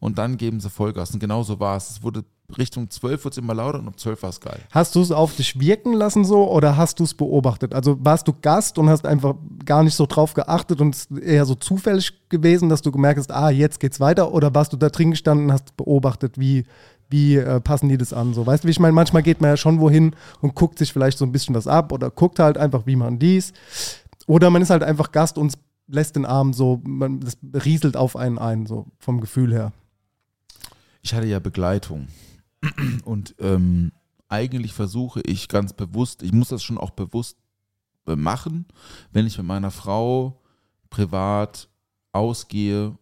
Speaker 7: Und dann geben sie Vollgas. Und genau so war es. Es wurde Richtung 12 wurde es immer lauter und um 12 war es geil.
Speaker 8: Hast du es auf dich wirken lassen so oder hast du es beobachtet? Also warst du Gast und hast einfach gar nicht so drauf geachtet und es ist eher so zufällig gewesen, dass du gemerkt hast, ah, jetzt geht's weiter oder warst du da drin gestanden und hast beobachtet, wie, wie äh, passen die das an? So, weißt du, wie ich meine, manchmal geht man ja schon wohin und guckt sich vielleicht so ein bisschen was ab oder guckt halt einfach, wie man dies. Oder man ist halt einfach Gast und lässt den Arm so, man, das rieselt auf einen ein, so vom Gefühl her.
Speaker 7: Ich hatte ja Begleitung. Und ähm, eigentlich versuche ich ganz bewusst, ich muss das schon auch bewusst machen, wenn ich mit meiner Frau privat ausgehe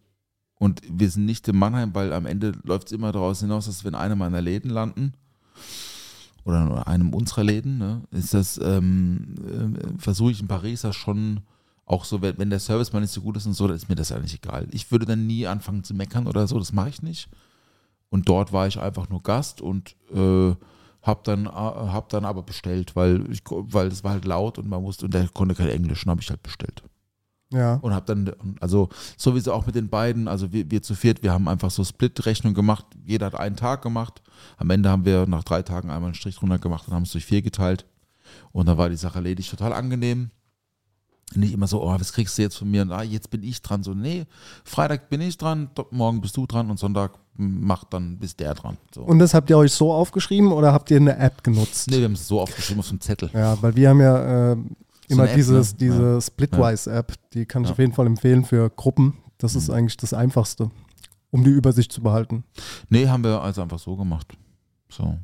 Speaker 7: und wir sind nicht in Mannheim, weil am Ende läuft es immer daraus hinaus, dass wir in einem meiner Läden landen oder in einem unserer Läden, ne, ist das, ähm, äh, versuche ich in Paris das schon auch so, wenn, wenn der Service mal nicht so gut ist und so, dann ist mir das eigentlich egal. Ich würde dann nie anfangen zu meckern oder so, das mache ich nicht. Und dort war ich einfach nur Gast und äh, hab dann, äh, hab dann aber bestellt, weil ich, weil es war halt laut und man musste, und der konnte kein Englisch, und habe ich halt bestellt.
Speaker 8: Ja.
Speaker 7: Und habe dann, also sowieso auch mit den beiden, also wir, wir zu viert, wir haben einfach so Split-Rechnung gemacht. Jeder hat einen Tag gemacht. Am Ende haben wir nach drei Tagen einmal einen Strich drunter gemacht und haben es durch vier geteilt. Und dann war die Sache erledigt, total angenehm. Nicht immer so, oh, was kriegst du jetzt von mir? Und, ah, jetzt bin ich dran. So, nee, Freitag bin ich dran, morgen bist du dran und Sonntag macht dann bis der dran. So.
Speaker 8: Und das habt ihr euch so aufgeschrieben oder habt ihr eine App genutzt?
Speaker 7: nee, wir haben es so aufgeschrieben auf so einem Zettel.
Speaker 8: Ja, weil wir haben ja äh, immer
Speaker 7: eine App,
Speaker 8: dieses,
Speaker 7: ne?
Speaker 8: diese
Speaker 7: Ja.
Speaker 8: Splitwise-App, die kann ich
Speaker 7: Ja.
Speaker 8: auf jeden Fall empfehlen für Gruppen. Das ist
Speaker 7: Mhm.
Speaker 8: eigentlich das Einfachste, um die Übersicht zu behalten.
Speaker 7: Nee, haben wir also einfach so gemacht. So.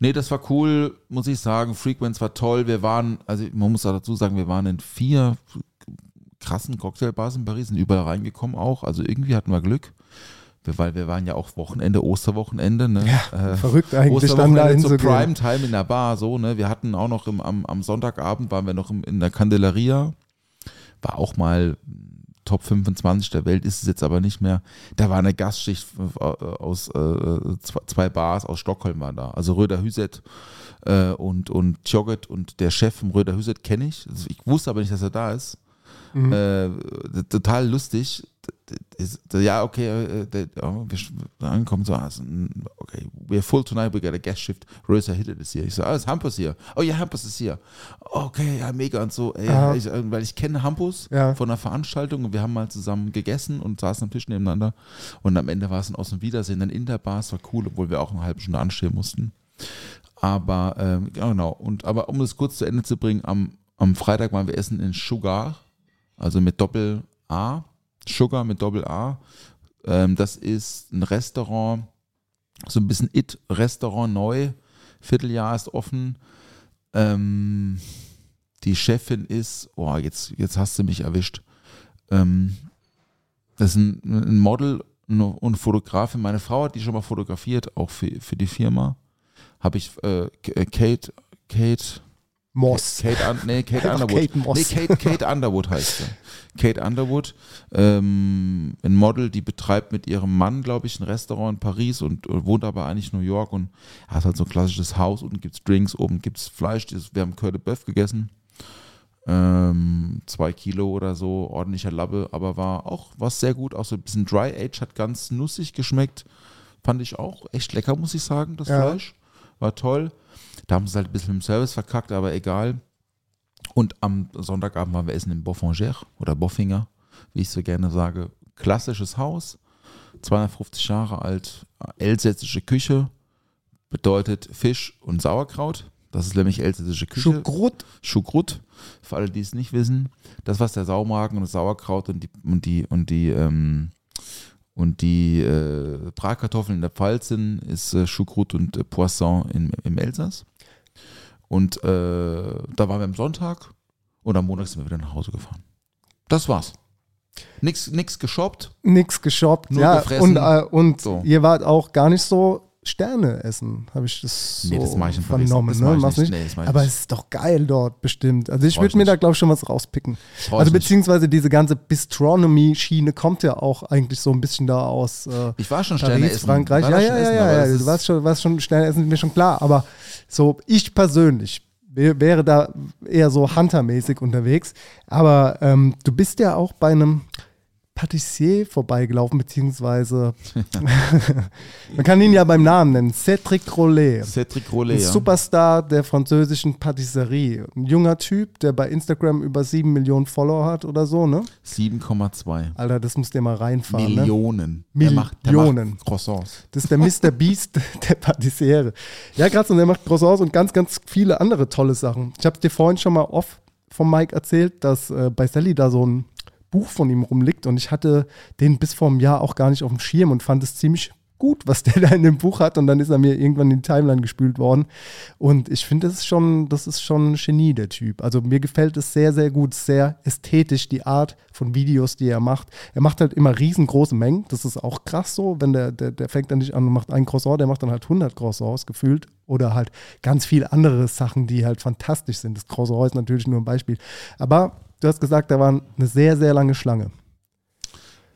Speaker 7: Nee, das war cool, muss ich sagen. Frequenz war toll. Wir waren, also man muss auch dazu sagen, wir waren in vier krassen Cocktailbars in Paris, sind überall reingekommen auch. Also irgendwie hatten wir Glück. Weil wir waren ja auch Wochenende, Osterwochenende, ne? Äh,
Speaker 8: Verrückt eigentlich, dann da hinzugehen.
Speaker 7: Primetime in der Bar, so, ne? Wir hatten auch noch im, am, am Sonntagabend waren wir noch im, in der Candelaria. War auch mal Top 25 der Welt, ist es jetzt aber nicht mehr. Da war eine Gastschicht äh, aus äh, zwei- Bars aus Stockholm war da. Also Röder Hüset äh, und, und Jogget und der Chef vom Röder Hüset kenne ich. Also ich wusste aber nicht, dass er da ist.
Speaker 8: Mhm.
Speaker 7: Äh, total lustig. Ja, okay, äh, oh, wir ankommen so, okay, we're full tonight, we got a guest shift. Rosa Hittet ist hier. Ich so, ah, ist Hampus hier. Oh ja, Hampus ist hier. Okay, ja, mega und so. Ey, ich, äh, weil ich kenne Hampus
Speaker 8: Ja.
Speaker 7: von einer Veranstaltung und wir haben mal zusammen gegessen und saßen am Tisch nebeneinander. Und am Ende war es ein Aus- und Wiedersehen dann in der Bar. Es war cool, obwohl wir auch eine halbe Stunde anstehen mussten. Aber, ähm, genau. Und, aber um es kurz zu Ende zu bringen, am, am Freitag waren wir essen in Sugar, also mit Doppel A. Sugar mit Doppel A. Ähm, das ist ein Restaurant, so ein bisschen It-Restaurant neu. Vierteljahr ist offen. Ähm, die Chefin ist, oh, jetzt, jetzt hast du mich erwischt. Ähm, das ist ein, ein Model und Fotografin. Meine Frau hat die schon mal fotografiert, auch für, für die Firma. Habe ich äh, äh, Kate, Kate,
Speaker 8: Moss.
Speaker 7: Kate, Un nee, Kate Underwood.
Speaker 8: Kate Moss.
Speaker 7: Nee, Kate, Kate Underwood heißt sie. Kate Underwood, ähm, ein Model, die betreibt mit ihrem Mann, glaube ich, ein Restaurant in Paris und äh, wohnt aber eigentlich in New York und hat halt so ein klassisches Haus. Unten gibt es Drinks, oben gibt es Fleisch. Das- Wir haben Coeur de Boeuf gegessen. Ähm, zwei Kilo oder so, ordentlicher Labbe, aber war auch was sehr gut. Auch so ein bisschen Dry Age, hat ganz nussig geschmeckt. Fand ich auch echt lecker, muss ich sagen, das
Speaker 8: Ja.
Speaker 7: Fleisch. War toll. Da haben sie halt ein bisschen im Service verkackt, aber egal. Und am Sonntagabend waren wir essen im Boffinger oder Boffinger, wie ich so gerne sage. Klassisches Haus, 250 Jahre alt, elsässische Küche, bedeutet Fisch und Sauerkraut. Das ist nämlich elsässische Küche.
Speaker 8: Schugrut.
Speaker 7: Schugrut, für alle, die es nicht wissen. Das, was der Saumagen und das Sauerkraut und die und die und die ähm, und die äh, Bratkartoffeln in der Pfalz sind, ist äh, Choucroute und äh, Poisson im, im Elsass. Und äh, da waren wir am Sonntag und am Montag sind wir wieder nach Hause gefahren. Das war's. Nix, nix geshoppt.
Speaker 8: Nix geshoppt.
Speaker 7: Nur
Speaker 8: ja,
Speaker 7: gefressen.
Speaker 8: und, äh, und
Speaker 7: So.
Speaker 8: ihr wart auch gar nicht so Sterne essen, habe ich das so
Speaker 7: Nee, das ich
Speaker 8: vernommen.
Speaker 7: Das
Speaker 8: ne?
Speaker 7: ich nicht.
Speaker 8: nicht?
Speaker 7: Nee, das
Speaker 8: Aber es ist doch geil dort bestimmt. Also ich würde mir da, glaube ich, schon was rauspicken. Also beziehungsweise diese ganze Bistronomy-Schiene kommt ja auch eigentlich so ein bisschen da aus äh,
Speaker 7: Ich war schon Sterne essen.
Speaker 8: Frankreich. Ja, ja, ja, ja, ja. Du warst schon, warst schon Sterne essen, ist mir schon klar. Aber so ich persönlich wär- wäre da eher so Hunter-mäßig unterwegs. Aber ähm, du bist ja auch bei einem Patissier vorbeigelaufen, beziehungsweise man kann ihn ja beim Namen nennen, Cédric Rollet.
Speaker 7: Cedric
Speaker 8: Ein
Speaker 7: Rollet, ja.
Speaker 8: Superstar der französischen Patisserie. Ein junger Typ, der bei Instagram über 7 Millionen Follower hat oder so, ne?
Speaker 7: 7,2
Speaker 8: Alter, das musst du dir mal reinfahren. Ne?
Speaker 7: Millionen. Der macht, der
Speaker 8: Millionen.
Speaker 7: macht Croissants.
Speaker 8: Das ist der Mr. Beast der Patissiere. Ja, krass, und der macht Croissants und ganz, ganz viele andere tolle Sachen. Ich habe dir vorhin schon mal off vom Mike erzählt, dass äh, bei Sally da so ein Buch von ihm rumliegt und ich hatte den bis vor einem Jahr auch gar nicht auf dem Schirm und fand es ziemlich gut, was der da in dem Buch hat und dann ist er mir irgendwann in die Timeline gespült worden und ich finde, das ist schon, das ist schon ein Genie, der Typ. Also mir gefällt es sehr, sehr gut, sehr ästhetisch, die Art von Videos, die er macht. Er macht halt immer riesengroße Mengen, das ist auch krass so, wenn der, der, der fängt dann nicht an und macht ein Croissant, der macht dann halt 100 Croissants gefühlt oder halt ganz viele andere Sachen, die halt fantastisch sind. Das Croissant ist natürlich nur ein Beispiel. Aber du hast gesagt, da war eine sehr, sehr lange Schlange.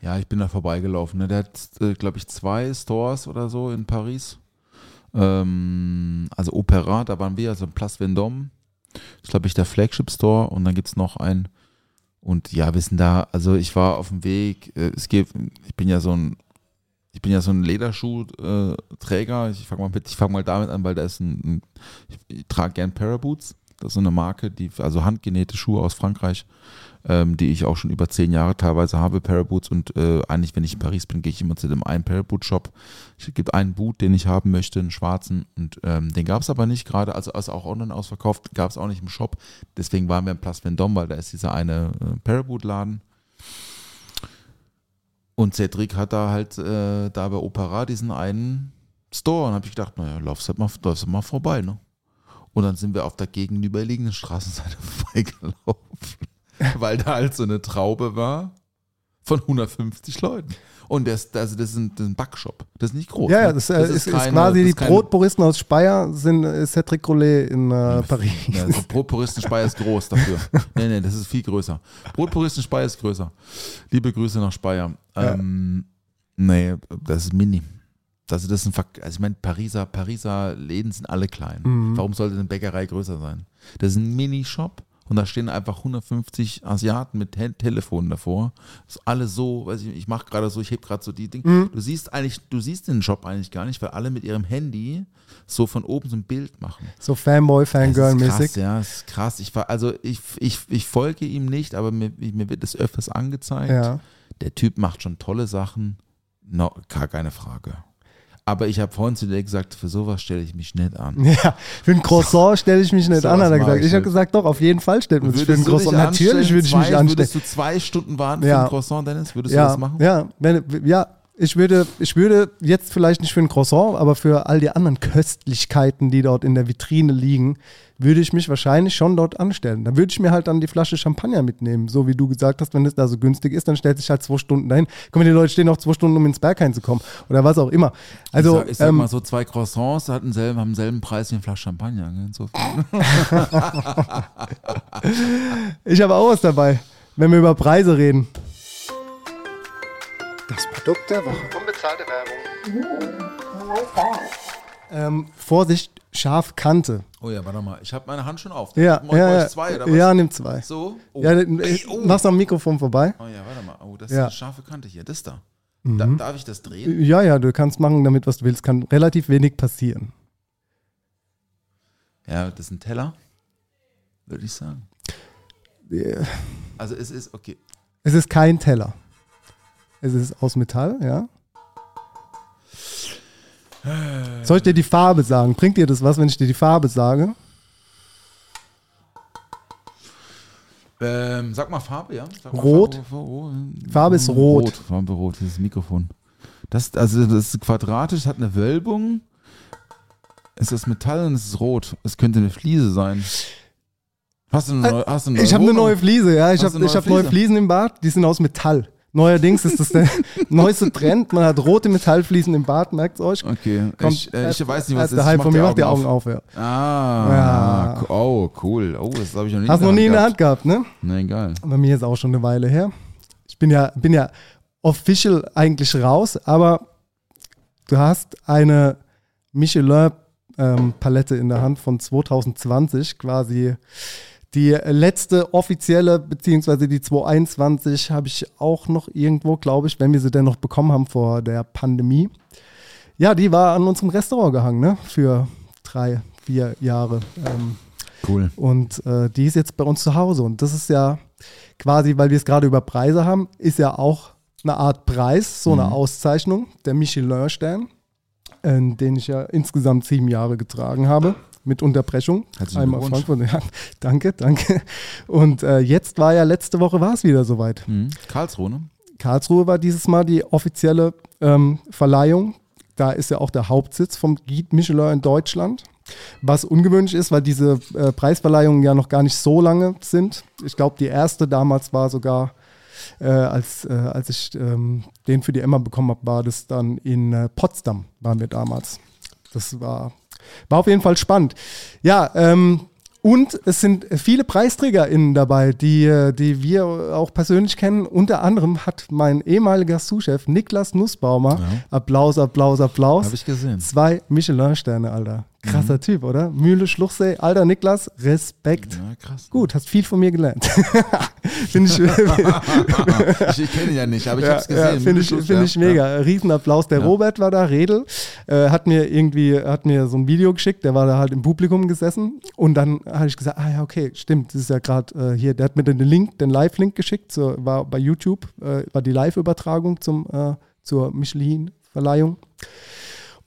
Speaker 7: Ja, ich bin da vorbeigelaufen. Ne? Der hat, äh, glaube ich, zwei Stores oder so in Paris. Ähm, also Opera, da waren wir, also Place Vendôme. Das ist, glaube ich, der Flagship Store. Und dann gibt es noch ein Und ja, wir sind da, also ich war auf dem Weg, äh, es geht, ich bin ja so ein, ich bin ja so ein Lederschuhträger. Ich fange mal mit, mal damit an, weil da ist ein, ein ich, ich trage gern Paraboots. Das ist eine Marke, die, also handgenähte Schuhe aus Frankreich, ähm, die ich auch schon über zehn Jahre teilweise habe, Paraboots. Und äh, eigentlich, wenn ich in Paris bin, gehe ich immer zu dem einen Paraboot-Shop. Es gibt einen Boot, den ich haben möchte, einen schwarzen. Und ähm, den gab es aber nicht gerade, also, also auch online ausverkauft, gab es auch nicht im Shop. Deswegen waren wir im Place Vendôme, weil da ist dieser eine äh, Paraboot-Laden. Und Cedric hat da halt äh, da bei Opera diesen einen Store. Und habe ich gedacht, naja, laufst halt mal, halt mal vorbei, ne? Und dann sind wir auf der gegenüberliegenden Straßenseite vorbeigelaufen, weil da halt so eine Traube war von 150 Leuten. Und das, also das, ist ein, das ist ein Backshop. Das ist nicht groß.
Speaker 8: Ja,
Speaker 7: ne?
Speaker 8: das, äh, ist, ist
Speaker 7: keine-
Speaker 8: quasi
Speaker 7: das
Speaker 8: die
Speaker 7: ist keine-
Speaker 8: Brotpuristen aus Speyer sind äh, Cedric Rollet in äh, Paris.
Speaker 7: Ja, also Brotpuristen-Speyer ist groß dafür. Nee, nee, das ist viel größer. Brotpuristen-Speyer ist größer. Liebe Grüße nach Speyer. Ähm, nee, das ist mini. Also, das sind, Verk- also ich meine, Pariser, Pariser Läden sind alle klein.
Speaker 8: Mhm.
Speaker 7: Warum sollte eine Bäckerei größer sein? Das ist ein Mini-Shop und da stehen einfach 150 Asiaten mit Te- Telefonen davor. Das ist alles so, weiß ich, ich mache gerade so, ich heb gerade so die Dinge.
Speaker 8: Mhm.
Speaker 7: Du siehst eigentlich, du siehst den Shop eigentlich gar nicht, weil alle mit ihrem Handy so von oben so ein Bild machen.
Speaker 8: So Fanboy,
Speaker 7: Das ist
Speaker 8: Fangirl-mäßig.
Speaker 7: ja, das ist krass. Ich war, also ich, ich, ich folge ihm nicht, aber mir, mir wird es öfters angezeigt.
Speaker 8: Ja.
Speaker 7: Der Typ macht schon tolle Sachen. No, gar keine Frage. Aber ich habe vorhin zu dir gesagt, für sowas stelle ich mich nicht an.
Speaker 8: Ja, für ein Croissant stelle ich mich nicht
Speaker 7: So
Speaker 8: an, hat er gesagt.
Speaker 7: ich
Speaker 8: Ich habe gesagt, doch, auf jeden Fall stellt man sich für ein
Speaker 7: du
Speaker 8: Croissant. Natürlich würde ich mich anstellen.
Speaker 7: Würdest du zwei Stunden warten
Speaker 8: Ja.
Speaker 7: für ein Croissant, Dennis? Würdest du
Speaker 8: Ja,
Speaker 7: das machen?
Speaker 8: ja, wenn, ja. Ich würde, ich würde jetzt vielleicht nicht für ein Croissant, aber für all die anderen Köstlichkeiten, die dort in der Vitrine liegen, würde ich mich wahrscheinlich schon dort anstellen. Dann würde ich mir halt dann die Flasche Champagner mitnehmen, so wie du gesagt hast, wenn es da so günstig ist, dann stellt sich halt zwei Stunden dahin. Guck mal, die Leute stehen auch zwei Stunden, um ins zu kommen oder was auch immer. Also,
Speaker 7: ich sag, ich sag
Speaker 8: ähm,
Speaker 7: mal so, zwei Croissants hatten selben, haben denselben Preis wie ein Flasch Champagner. Insofern.
Speaker 8: ich habe auch was dabei, wenn wir über Preise reden.
Speaker 4: Produkt der Woche.
Speaker 5: Unbezahlte Werbung.
Speaker 8: Ähm, Vorsicht, scharf Kante.
Speaker 7: Oh ja, warte mal. Ich habe meine Hand schon auf.
Speaker 8: Ja,
Speaker 7: Mo-
Speaker 8: ja,
Speaker 7: zwei oder was?
Speaker 8: ja, nimm zwei.
Speaker 7: So? Oh.
Speaker 8: Ja, äh,
Speaker 7: oh.
Speaker 8: mach's am Mikrofon vorbei.
Speaker 7: Oh ja, warte mal. Oh, das
Speaker 8: Ja.
Speaker 7: ist eine scharfe Kante hier. Das da. da. Darf ich das drehen?
Speaker 8: Ja, ja, du kannst machen damit, was du willst. Kann relativ wenig passieren.
Speaker 7: Ja, das ist ein Teller. Würde ich sagen.
Speaker 8: Äh,
Speaker 7: Also es ist, okay.
Speaker 8: Es ist kein Teller. Es ist aus Metall, ja. Soll ich dir die Farbe sagen? Bringt dir das was, wenn ich dir die Farbe sage?
Speaker 7: Ähm, sag mal Farbe, ja? Sag mal
Speaker 8: Rot.
Speaker 7: Farbe, Farbe,
Speaker 8: Farbe ist rot.
Speaker 7: Farbe rot, dieses Mikrofon. Das, also das ist quadratisch, hat eine Wölbung. Es ist Metall und es ist rot. Es könnte eine Fliese sein. Hast du eine neue, hast du eine neue
Speaker 8: Ich habe eine neue Fliese, ja. Ich habe hab neue
Speaker 7: Fliese?
Speaker 8: Fliesen im Bad, die sind aus Metall. Neuerdings ist das der neueste Trend. Man hat rote Metallfliesen im Bad, merkt euch.
Speaker 7: Okay,
Speaker 8: Kommt
Speaker 7: ich, äh, ich weiß nicht, was das ist.
Speaker 8: daheim
Speaker 7: Ich
Speaker 8: von mir, macht die
Speaker 7: Augen
Speaker 8: Augen auf, ja.
Speaker 7: Ah,
Speaker 8: Ja.
Speaker 7: oh, cool. Oh, das habe ich noch nie
Speaker 8: Hast du noch nie in der Hand gehabt, ne?
Speaker 7: Nee, geil.
Speaker 8: Bei mir ist auch schon eine Weile her. Ich bin ja, bin ja official eigentlich raus, aber du hast eine Michelin-Palette in der Hand von 2020, quasi die letzte offizielle, beziehungsweise die 221 habe ich auch noch irgendwo, glaube ich, wenn wir sie denn noch bekommen haben vor der Pandemie. Ja, die war an unserem Restaurant gehangen, ne? Für drei, vier Jahre. Ähm,
Speaker 7: Cool.
Speaker 8: und äh, die ist jetzt bei uns zu Hause. Und das ist ja quasi, weil wir es gerade über Preise haben, ist ja auch eine Art Preis, so eine Auszeichnung, der Michelin-Stern, äh, den ich ja insgesamt sieben Jahre getragen habe. Mit Unterbrechung.
Speaker 7: Herzlichen
Speaker 8: Einmal. Frankfurt. Ja, danke, danke. Und äh, jetzt war ja letzte Woche war es wieder soweit.
Speaker 7: Mhm. Karlsruhe, ne?
Speaker 8: Karlsruhe war dieses Mal die offizielle ähm, Verleihung. Da ist ja auch der Hauptsitz vom Guide Michelin in Deutschland. Was ungewöhnlich ist, weil diese äh, Preisverleihungen ja noch gar nicht so lange sind. Ich glaube, die erste damals war sogar, äh, als, äh, als ich ähm, den für die Emma bekommen habe, war das dann in äh, Potsdam, waren wir damals. Das war, war auf jeden Fall spannend. Ja, ähm, und es sind viele PreisträgerInnen dabei, die, äh, die wir auch persönlich kennen. Unter anderem hat mein ehemaliger Sous-Chef Niklas Nussbaumer, Applaus, Applaus, Applaus,
Speaker 7: Habe ich gesehen.
Speaker 8: zwei Michelin-Sterne, Alter.
Speaker 7: Mhm.
Speaker 8: Krasser Typ, oder? Mühle Schluchsee. Alter Niklas, Respekt.
Speaker 7: Ja, krass.
Speaker 8: Gut, hast viel von mir gelernt. Finde ich,
Speaker 7: ich, ich kenne ihn ja nicht, aber ich
Speaker 8: ja,
Speaker 7: habe es gesehen.
Speaker 8: Ja, Finde ich, find ich mega. Riesenapplaus. Der. Robert war da, Redel, äh, hat mir irgendwie, hat mir so ein Video geschickt, der war da halt im Publikum gesessen und dann habe ich gesagt, ah ja, okay, stimmt, das ist ja gerade äh, hier, der hat mir den Link, den Live-Link geschickt, so, war bei YouTube, äh, war die Live-Übertragung zum, äh, zur Michelin-Verleihung.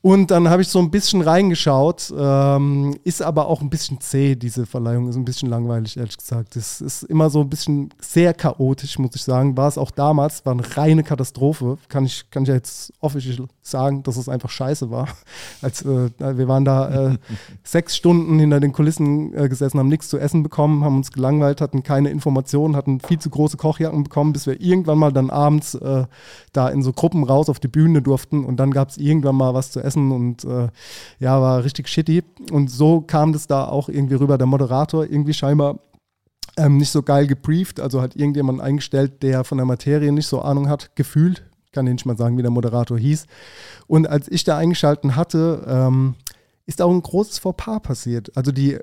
Speaker 8: Und dann habe ich so ein bisschen reingeschaut, ähm, ist aber auch ein bisschen zäh, diese Verleihung, ist ein bisschen langweilig, ehrlich gesagt. Es ist immer so ein bisschen sehr chaotisch, muss ich sagen. War es auch damals, war eine reine Katastrophe. Kann ich, kann ich ja jetzt offiziell sagen, dass es einfach scheiße war. Als, äh, wir waren da äh, sechs Stunden hinter den Kulissen äh, gesessen, haben nichts zu essen bekommen, haben uns gelangweilt, hatten keine Informationen, hatten viel zu große Kochjacken bekommen, bis wir irgendwann mal dann abends äh, da in so Gruppen raus auf die Bühne durften und dann gab es irgendwann mal was zu essen und äh, ja, war richtig shitty. Und so kam das da auch irgendwie rüber. Der Moderator irgendwie scheinbar ähm, nicht so geil gebrieft, also hat irgendjemand eingestellt, der von der Materie nicht so Ahnung hat, gefühlt. Kann dir nicht mal sagen, wie der Moderator hieß. Und als ich da eingeschalten hatte, ähm, ist auch ein großes Fauxpas passiert. Also die,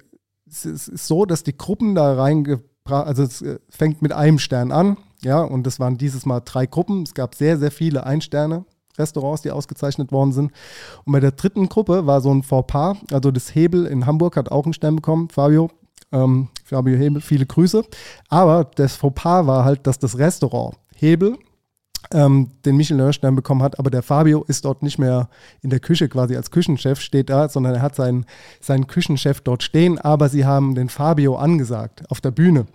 Speaker 8: es ist so, dass die Gruppen da reingebracht, also es äh, fängt mit einem Stern an, ja, und das waren dieses Mal drei Gruppen. Es gab sehr, sehr viele Ein-Sterne. Restaurants, die ausgezeichnet worden sind. Und bei der dritten Gruppe war so ein Fauxpas, also das Hebel in Hamburg hat auch einen Stern bekommen, Fabio, ähm, Fabio Hebel, viele Grüße. Aber das Fauxpas war halt, dass das Restaurant Hebel ähm, den Michelin-Stern bekommen hat, aber der Fabio ist dort nicht mehr in der Küche quasi als Küchenchef steht da, sondern er hat seinen, seinen Küchenchef dort stehen, aber sie haben den Fabio angesagt auf der Bühne.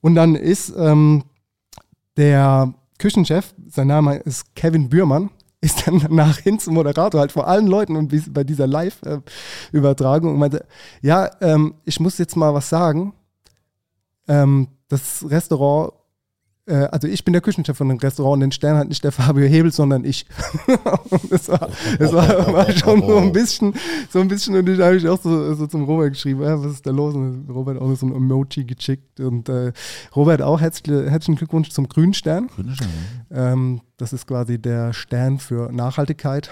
Speaker 8: Und dann ist ähm, der Küchenchef, sein Name ist Kevin Bührmann, ist dann danach hin zum Moderator, halt vor allen Leuten und bei dieser Live-Übertragung und meinte, ja, ähm, ich muss jetzt mal was sagen. Ähm, das Restaurant, also ich bin der Küchenchef von dem Restaurant und den Stern hat nicht der Fabio Hebel, sondern ich. das war, das war, war schon so ein bisschen, so ein bisschen, und da habe ich auch so, so zum Robert geschrieben, ja, was ist da los? Und Robert auch so ein Emoji geschickt und äh, Robert auch herzlich, herzlichen Glückwunsch zum grünen Stern. Ähm, das ist quasi der Stern für Nachhaltigkeit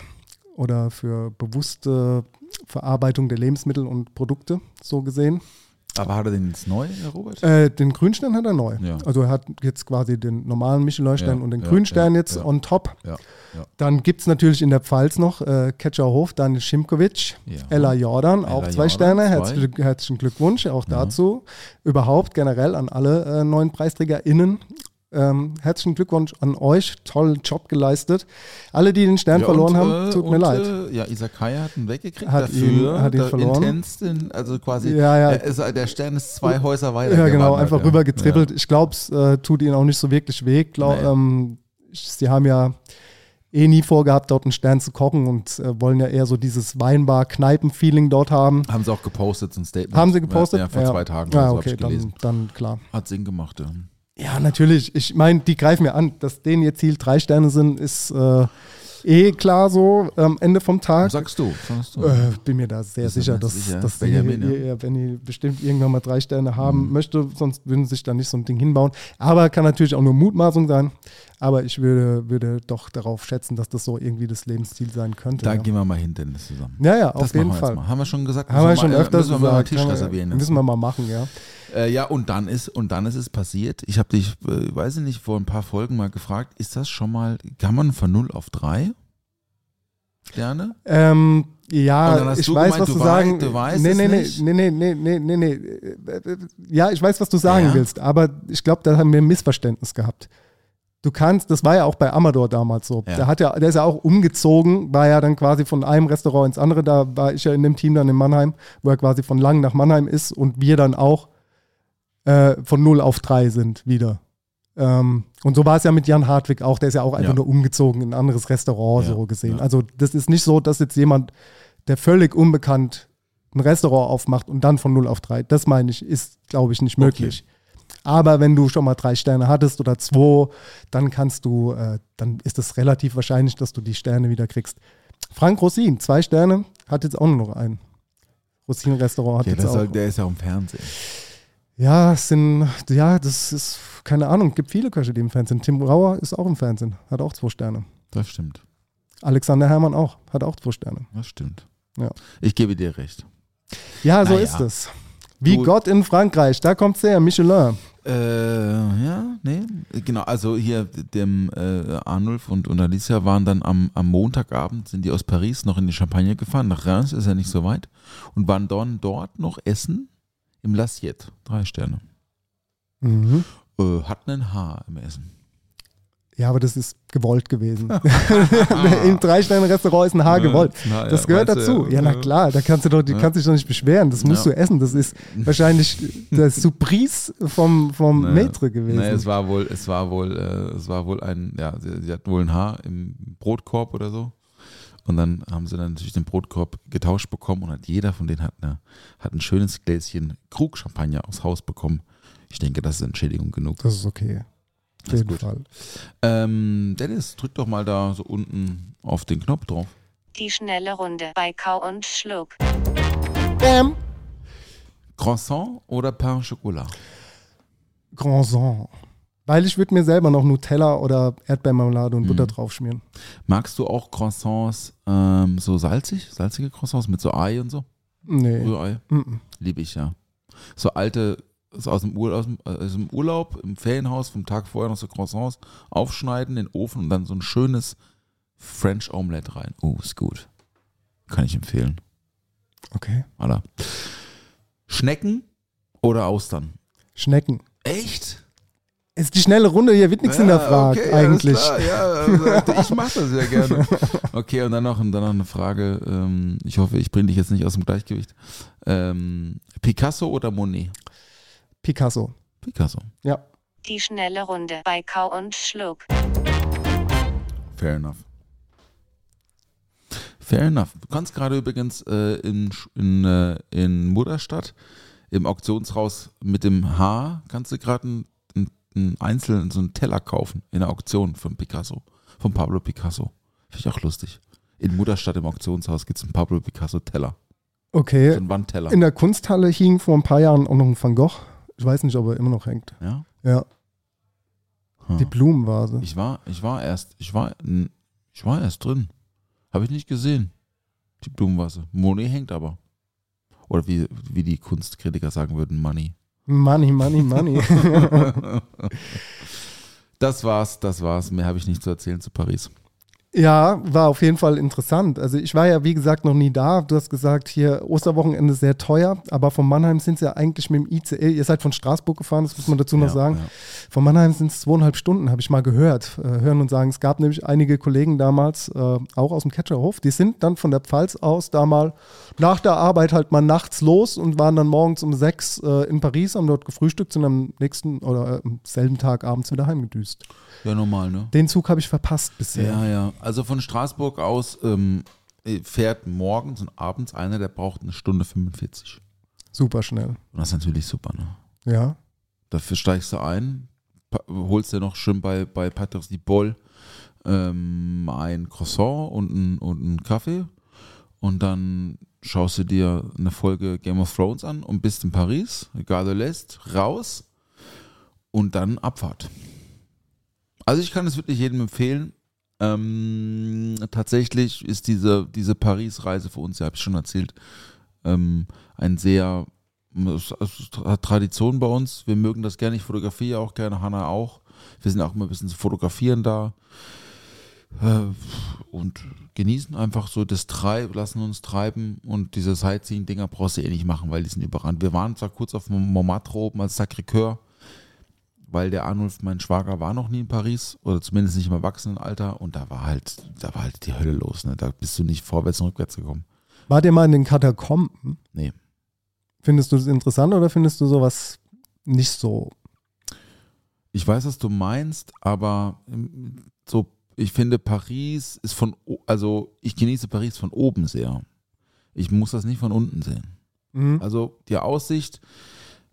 Speaker 8: oder für bewusste Verarbeitung der Lebensmittel und Produkte, so gesehen.
Speaker 7: Aber hat er den jetzt neu, der Robert?
Speaker 8: Äh, den Grünstern hat er neu.
Speaker 7: Ja.
Speaker 8: Also er hat jetzt quasi den normalen Michelin-Stern
Speaker 7: Ja,
Speaker 8: und den
Speaker 7: ja,
Speaker 8: Grünstern jetzt on top. Dann gibt es natürlich in der Pfalz noch äh, Ketscherhof, Daniel Schimkovic. Ella Jordan,
Speaker 7: Ella
Speaker 8: auch zwei
Speaker 7: Jordan,
Speaker 8: Sterne.
Speaker 7: zwei.
Speaker 8: Herzlichen, Glückwunsch auch dazu. Überhaupt generell an alle äh, neuen PreisträgerInnen. Ähm, herzlichen Glückwunsch an euch, tollen Job geleistet. Alle, die den Stern
Speaker 7: Ja,
Speaker 8: verloren
Speaker 7: und,
Speaker 8: haben,
Speaker 7: äh,
Speaker 8: tut
Speaker 7: und,
Speaker 8: mir leid.
Speaker 7: Äh, ja, Isakaya hat ihn weggekriegt
Speaker 8: Hat
Speaker 7: dafür.
Speaker 8: ihn- hat ihn
Speaker 7: der
Speaker 8: verloren.
Speaker 7: Intens, den, also quasi,
Speaker 8: Ja, ja.
Speaker 7: Ist, der Stern ist zwei Häuser weiter.
Speaker 8: Ja, genau, einfach
Speaker 7: ja.
Speaker 8: rüber getribbelt. Ich glaube, es äh, tut ihnen auch nicht so wirklich weh. Glaub,
Speaker 7: Nee.
Speaker 8: ähm, sie haben ja eh nie vorgehabt, dort einen Stern zu kochen und äh, wollen ja eher so dieses Weinbar-Kneipen-Feeling dort haben.
Speaker 7: Haben sie auch gepostet, so ein Statement.
Speaker 8: Haben sie gepostet?
Speaker 7: Ja, vor zwei Tagen.
Speaker 8: Ja,
Speaker 7: oder so,
Speaker 8: okay,
Speaker 7: ich gelesen.
Speaker 8: dann, dann klar.
Speaker 7: Hat Sinn gemacht, ja.
Speaker 8: Ja, natürlich. Ich meine, die greifen mir an. Dass denen ihr Ziel drei Sterne sind, ist äh, eh klar so am Ende vom Tag.
Speaker 7: Sagst du, sagst du.
Speaker 8: Äh, bin mir da sehr
Speaker 7: du
Speaker 8: sicher, dass,
Speaker 7: sicher?
Speaker 8: dass
Speaker 7: Benjamin,
Speaker 8: die,
Speaker 7: ja.
Speaker 8: die bestimmt irgendwann mal drei Sterne haben
Speaker 7: Mhm.
Speaker 8: möchte, sonst würden sie sich da nicht so ein Ding hinbauen. Aber kann natürlich auch nur Mutmaßung sein. Aber ich würde, würde doch darauf schätzen, dass das so irgendwie das Lebensziel sein könnte.
Speaker 7: da
Speaker 8: ja.
Speaker 7: gehen wir mal hin, Dennis, zusammen.
Speaker 8: ja, ja,
Speaker 7: das
Speaker 8: auf jeden
Speaker 7: machen wir
Speaker 8: Fall.
Speaker 7: Haben wir schon gesagt?
Speaker 8: Haben wir schon
Speaker 7: mal,
Speaker 8: öfters
Speaker 7: müssen wir mal einen. Tisch
Speaker 8: wir-
Speaker 7: reservieren.
Speaker 8: Müssen wir mal machen, ja.
Speaker 7: Äh, ja, und dann ist und dann ist es passiert. Ich habe dich, äh, weiß ich nicht, vor ein paar Folgen mal gefragt, ist das schon mal, kann man von 0 auf 3 Sterne?
Speaker 8: Ähm, ja, ich weiß,
Speaker 7: gemeint,
Speaker 8: was
Speaker 7: du
Speaker 8: sagen
Speaker 7: du weißt
Speaker 8: nee, nee, nee, nee, nee, nee, nee, nee, nee. Äh, äh, Ja, ich weiß, was du sagen
Speaker 7: Ja.
Speaker 8: willst, aber ich glaube, da haben wir ein Missverständnis gehabt. Du kannst, das war ja auch bei Amador damals so.
Speaker 7: Ja.
Speaker 8: Der, hat ja, der ist ja auch umgezogen, war ja dann quasi von einem Restaurant ins andere. Da war ich ja in dem Team dann in Mannheim, wo er quasi von Lang nach Mannheim ist und wir dann auch äh, von 0 auf 3 sind wieder. Ähm, und so war es ja mit Jan Hartwig auch. Der ist ja auch einfach
Speaker 7: Ja.
Speaker 8: nur umgezogen in ein anderes Restaurant,
Speaker 7: Ja,
Speaker 8: so gesehen. Also, das ist nicht so, dass jetzt jemand, der völlig unbekannt ein Restaurant aufmacht und dann von 0 auf 3. Das meine ich, ist, glaube ich, nicht möglich. Aber wenn du schon mal drei Sterne hattest oder zwei, dann kannst du, äh, dann ist es relativ wahrscheinlich, dass du die Sterne wieder kriegst. Frank Rosin, zwei Sterne, hat jetzt auch nur noch einen. Rosin-Restaurant hat
Speaker 7: Ja,
Speaker 8: jetzt auch.
Speaker 7: soll, der ist ja auch im Fernsehen.
Speaker 8: Ja, es sind, ja, das ist, keine Ahnung, gibt viele Köche, die im Fernsehen. Tim Rauer ist auch im Fernsehen, hat auch zwei Sterne.
Speaker 7: Das stimmt.
Speaker 8: Alexander Herrmann auch, hat auch zwei Sterne.
Speaker 7: Das stimmt.
Speaker 8: Ja.
Speaker 7: Ich gebe dir recht.
Speaker 8: Ja, so
Speaker 7: Naja.
Speaker 8: ist es. Wie
Speaker 7: Du-
Speaker 8: Gott in Frankreich, da kommt's her, Michelin.
Speaker 7: Äh, ja, nee, genau. Also hier dem äh, Arnulf und, und Alicia waren dann am, am Montagabend, sind die aus Paris noch in die Champagne gefahren, nach Reims, ist ja nicht so weit, und waren dann dort noch essen im Lassiette, drei Sterne.
Speaker 8: Mhm.
Speaker 7: Äh, hatten ein Haar im Essen.
Speaker 8: Ja, aber das ist gewollt gewesen. Im Drei-Sterne-Restaurant ist ein Haar
Speaker 7: Ja,
Speaker 8: gewollt.
Speaker 7: Haar,
Speaker 8: Das
Speaker 7: ja,
Speaker 8: gehört dazu. Ja, na
Speaker 7: ja.
Speaker 8: klar, da kannst du doch, die
Speaker 7: Ja.
Speaker 8: kannst dich doch nicht beschweren. Das musst
Speaker 7: Ja.
Speaker 8: du essen. Das ist wahrscheinlich der Surprise vom, vom
Speaker 7: Naja.
Speaker 8: Maitre gewesen.
Speaker 7: Nee, es war wohl, es war wohl, äh, es war wohl ein, ja, sie, sie hatten wohl ein Haar im Brotkorb oder so. Und dann haben sie dann natürlich den Brotkorb getauscht bekommen und hat jeder von denen hat, eine, hat ein schönes Gläschen Krug-Champagner aufs Haus bekommen. Ich denke, das ist Entschädigung genug.
Speaker 8: das ist okay. Auf jeden
Speaker 7: gut.
Speaker 8: Fall.
Speaker 7: Ähm, Dennis, drück doch mal da so unten auf den Knopf drauf.
Speaker 4: Die schnelle Runde bei Kau und Schluck.
Speaker 8: Bam!
Speaker 7: Croissant oder Pain au Chocolat?
Speaker 8: Grandson. Weil ich würde mir selber noch Nutella oder Erdbeermarmelade und
Speaker 7: Mhm.
Speaker 8: Butter draufschmieren.
Speaker 7: Magst du auch Croissants ähm, so salzig? Salzige Croissants mit so Ei und so?
Speaker 8: Nee.
Speaker 7: Rührei?
Speaker 8: Mhm.
Speaker 7: Liebe ich ja. So alte, so aus dem, Ur, aus, dem, dem Urlaub, im Ferienhaus, vom Tag vorher noch so Croissants aufschneiden, in den Ofen und dann so ein schönes French Omelette rein. Oh, ist gut. Kann ich empfehlen.
Speaker 8: Okay.
Speaker 7: Alla. Schnecken oder Austern?
Speaker 8: Schnecken.
Speaker 7: Echt?
Speaker 8: Ist die schnelle Runde, hier wird nichts hinterfragt
Speaker 7: okay,
Speaker 8: eigentlich.
Speaker 7: Ja, also, ich mache das ja gerne. Okay, und dann noch, und dann noch eine Frage. Ähm, ich hoffe, ich bringe dich jetzt nicht aus dem Gleichgewicht. Ähm, Picasso oder Monet?
Speaker 8: Picasso.
Speaker 7: Picasso.
Speaker 8: Ja.
Speaker 4: Die schnelle Runde bei Kau und Schluck.
Speaker 7: Fair enough. Fair enough. Du kannst gerade übrigens äh, in, in, äh, in Mutterstadt im Auktionshaus mit dem Haar kannst du gerade einen ein einzelnen so einen Teller kaufen in der Auktion von Picasso, von Pablo Picasso. Finde ich auch lustig. In Mutterstadt im Auktionshaus gibt es einen Pablo Picasso Teller, so
Speaker 8: Okay.
Speaker 7: einen Wandteller.
Speaker 8: In der Kunsthalle hing vor ein paar Jahren auch noch ein Van Gogh. Ich weiß nicht, ob er immer noch hängt.
Speaker 7: ja?
Speaker 8: Ja,
Speaker 7: Hm.
Speaker 8: die Blumenvase.
Speaker 7: Ich war, ich war erst, ich war, ich war erst drin. Habe ich nicht gesehen. Die Blumenvase. Monet hängt aber. Oder wie, wie die Kunstkritiker sagen würden, Money.
Speaker 8: Money, money, money.
Speaker 7: Das war's, das war's. Mehr habe ich nicht zu erzählen zu Paris.
Speaker 8: Ja, war auf jeden Fall interessant. Also ich war ja, wie gesagt, noch nie da. Du hast gesagt, hier Osterwochenende sehr teuer, aber von Mannheim sind es ja eigentlich mit dem ICE, ihr seid von Straßburg gefahren, das muss man dazu noch
Speaker 7: Ja,
Speaker 8: sagen.
Speaker 7: ja.
Speaker 8: Von Mannheim sind es zweieinhalb Stunden, habe ich mal gehört. Äh, hören und sagen, es gab nämlich einige Kollegen damals, äh, auch aus dem Catcherhof, die sind dann von der Pfalz aus da mal nach der Arbeit halt mal nachts los und waren dann morgens um sechs äh, in Paris, haben dort gefrühstückt, sind am nächsten oder äh, am selben Tag abends wieder heimgedüst.
Speaker 7: Ja, normal, ne?
Speaker 8: Den Zug habe ich verpasst bisher.
Speaker 7: Ja, ja. Also von Straßburg aus ähm, fährt morgens und abends einer, der braucht eine Stunde 45.
Speaker 8: Super schnell.
Speaker 7: Und das ist natürlich super, ne?
Speaker 8: Ja.
Speaker 7: Dafür steigst du ein, holst dir noch schön bei, bei Patrice Di Boll ähm, ein Croissant und ein, und einen Kaffee und dann schaust du dir eine Folge Game of Thrones an und bist in Paris, Gare de l'Est, raus und dann Abfahrt. Also ich kann es wirklich jedem empfehlen. Ähm, tatsächlich ist diese, diese Paris-Reise für uns, ja, habe ich schon erzählt, ähm, ein sehr es hat Tradition bei uns. Wir mögen das gerne. Ich fotografiere auch gerne, Hanna auch. Wir sind auch immer ein bisschen zu fotografieren da. Äh, Und genießen einfach so das Treib, lassen uns treiben. Und diese Sightseeing-Dinger brauchst du eh nicht machen, weil die sind überrannt. Wir waren zwar kurz auf Montmartre oben als Sacré-Cœur, weil der Arnulf, mein Schwager, war noch nie in Paris oder zumindest nicht im Erwachsenenalter. Und da war halt, da war halt die Hölle los. Ne? Da bist du nicht vorwärts und rückwärts gekommen.
Speaker 8: Wart ihr mal in den Katakomben?
Speaker 7: Nee.
Speaker 8: Findest du das interessant oder findest du sowas nicht so?
Speaker 7: Ich weiß, was du meinst, aber ähm, so, ich finde, Paris ist von, also ich genieße Paris von oben sehr. Ich muss das nicht von unten sehen.
Speaker 8: Mhm.
Speaker 7: Also die Aussicht,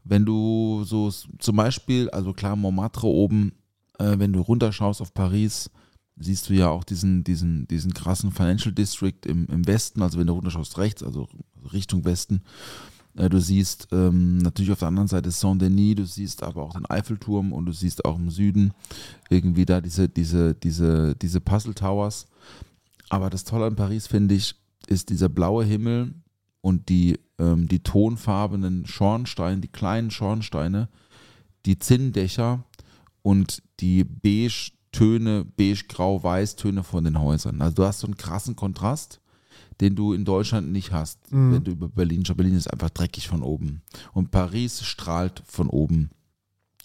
Speaker 7: wenn du so zum Beispiel, also klar, Montmartre oben, äh, wenn du runterschaust auf Paris, siehst du ja auch diesen, diesen, diesen krassen Financial District im, im Westen, also wenn du runterschaust rechts, also Richtung Westen. Äh, Du siehst ähm, natürlich auf der anderen Seite Saint-Denis, du siehst aber auch den Eiffelturm und du siehst auch im Süden irgendwie da diese, diese, diese, diese Puzzle Towers. Aber das Tolle an Paris, finde ich, ist dieser blaue Himmel und die, ähm, die tonfarbenen Schornsteine, die kleinen Schornsteine die Zinndächer und die Beige-Töne, Beige-Grau-Weiß-Töne von den Häusern. Also du hast so einen krassen Kontrast, den du in Deutschland nicht hast, wenn du über Berlin schaust. Berlin ist einfach dreckig von oben. Und Paris strahlt von oben.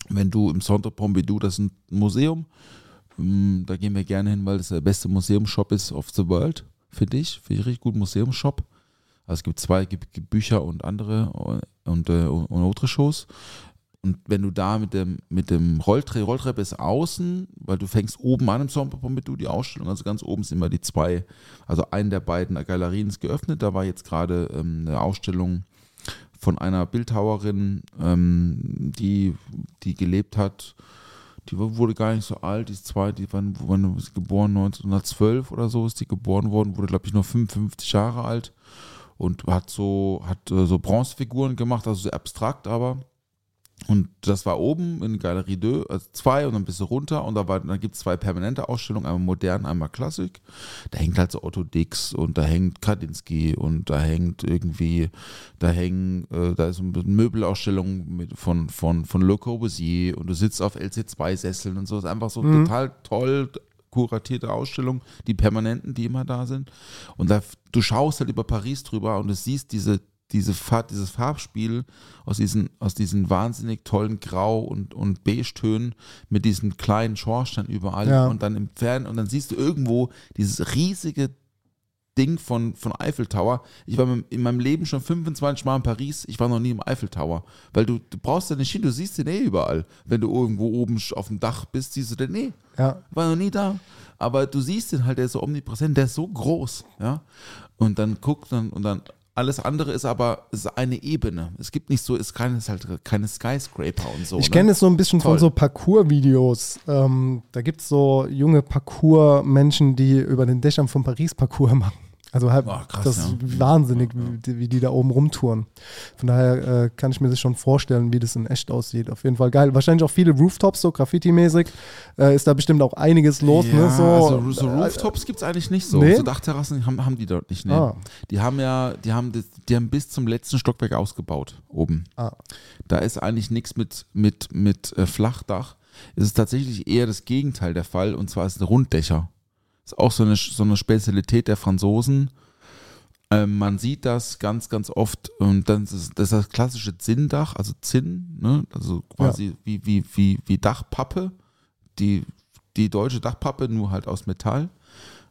Speaker 7: Wenn du im Centre Pompidou, das ist ein Museum, mm, da gehen wir gerne hin, weil das der beste Museumshop ist of the world, finde ich. Finde ich richtig gut Museumshop. Also es gibt zwei, gibt, Bücher und andere und, äh, und andere Shows. Und wenn du da mit dem, mit dem Rolltre Rolltreppe ist außen, weil du fängst oben an im Centre Pompidou die Ausstellung, also ganz oben sind immer die zwei, also eine der beiden Galerien ist geöffnet. Da war jetzt gerade ähm, eine Ausstellung von einer Bildhauerin, ähm, die, die gelebt hat. Die wurde gar nicht so alt, die ist zwei, die sie geboren 1912 oder so ist die geboren worden, wurde glaube ich nur 55 Jahre alt und hat so hat äh, so Bronzefiguren gemacht, also sehr abstrakt, aber und das war oben in Galerie 2, also zwei und dann bist du runter und da war, dann gibt es zwei permanente Ausstellungen, einmal modern, einmal Klassik. Da hängt halt so Otto Dix und da hängt Kandinsky und da hängt irgendwie, da hängen, äh, da ist eine Möbelausstellung mit, von, von, von Le Corbusier und du sitzt auf LC2-Sesseln und so. Das ist einfach so total toll kuratierte Ausstellung, die permanenten, die immer da sind. Und da, du schaust halt über Paris drüber und du siehst diese, diese Farb, dieses Farbspiel aus diesen, aus diesen wahnsinnig tollen Grau- und, und Beige-Tönen mit diesen kleinen Schornsteinen überall
Speaker 8: Ja.
Speaker 7: und dann im Fern und dann siehst du irgendwo dieses riesige Ding von, von Eiffel Tower. Ich war in meinem Leben schon 25 Mal in Paris, ich war noch nie im Eiffel Tower. Weil du, du brauchst ja nicht hin, du siehst den eh überall. Wenn du irgendwo oben auf dem Dach bist, siehst du den eh.
Speaker 8: Ja.
Speaker 7: War noch nie da. Aber du siehst den halt, der ist so omnipräsent, der ist so groß, ja. Und dann guckt dann und dann alles andere ist aber ist eine Ebene. Es gibt nicht so, ist keine, ist halt keine Skyscraper und so.
Speaker 8: Ich
Speaker 7: ne?
Speaker 8: kenne es so ein bisschen
Speaker 7: Toll.
Speaker 8: von so Parcours-Videos. Ähm, da gibt es so junge Parcours-Menschen, die über den Dächern von Paris Parcours machen. Also halt,
Speaker 7: Ah, krass,
Speaker 8: das ist
Speaker 7: ja.
Speaker 8: wahnsinnig, Wie, die, wie die da oben rumtouren. Von daher äh, kann ich mir das schon vorstellen, wie das in echt aussieht. Auf jeden Fall geil. Wahrscheinlich auch viele Rooftops, so Graffiti-mäßig. Äh, ist da bestimmt auch einiges los.
Speaker 7: ja,
Speaker 8: ne? so,
Speaker 7: also so
Speaker 8: äh,
Speaker 7: Rooftops gibt es eigentlich nicht so.
Speaker 8: Nee?
Speaker 7: So Dachterrassen haben, haben die dort nicht. Ne?
Speaker 8: Ah.
Speaker 7: Die haben ja, die haben, das, die haben bis zum letzten Stockwerk ausgebaut, oben.
Speaker 8: Ah.
Speaker 7: Da ist eigentlich nichts mit, mit, mit äh, Flachdach. Es ist tatsächlich eher das Gegenteil der Fall und zwar ist es Runddächer. Ist auch so eine, so eine Spezialität der Franzosen. Ähm, man sieht das ganz, ganz oft und dann ist das, ist das klassische Zinndach, also Zinn, ne? also quasi wie, wie, wie, wie Dachpappe, die, die deutsche Dachpappe, nur halt aus Metall.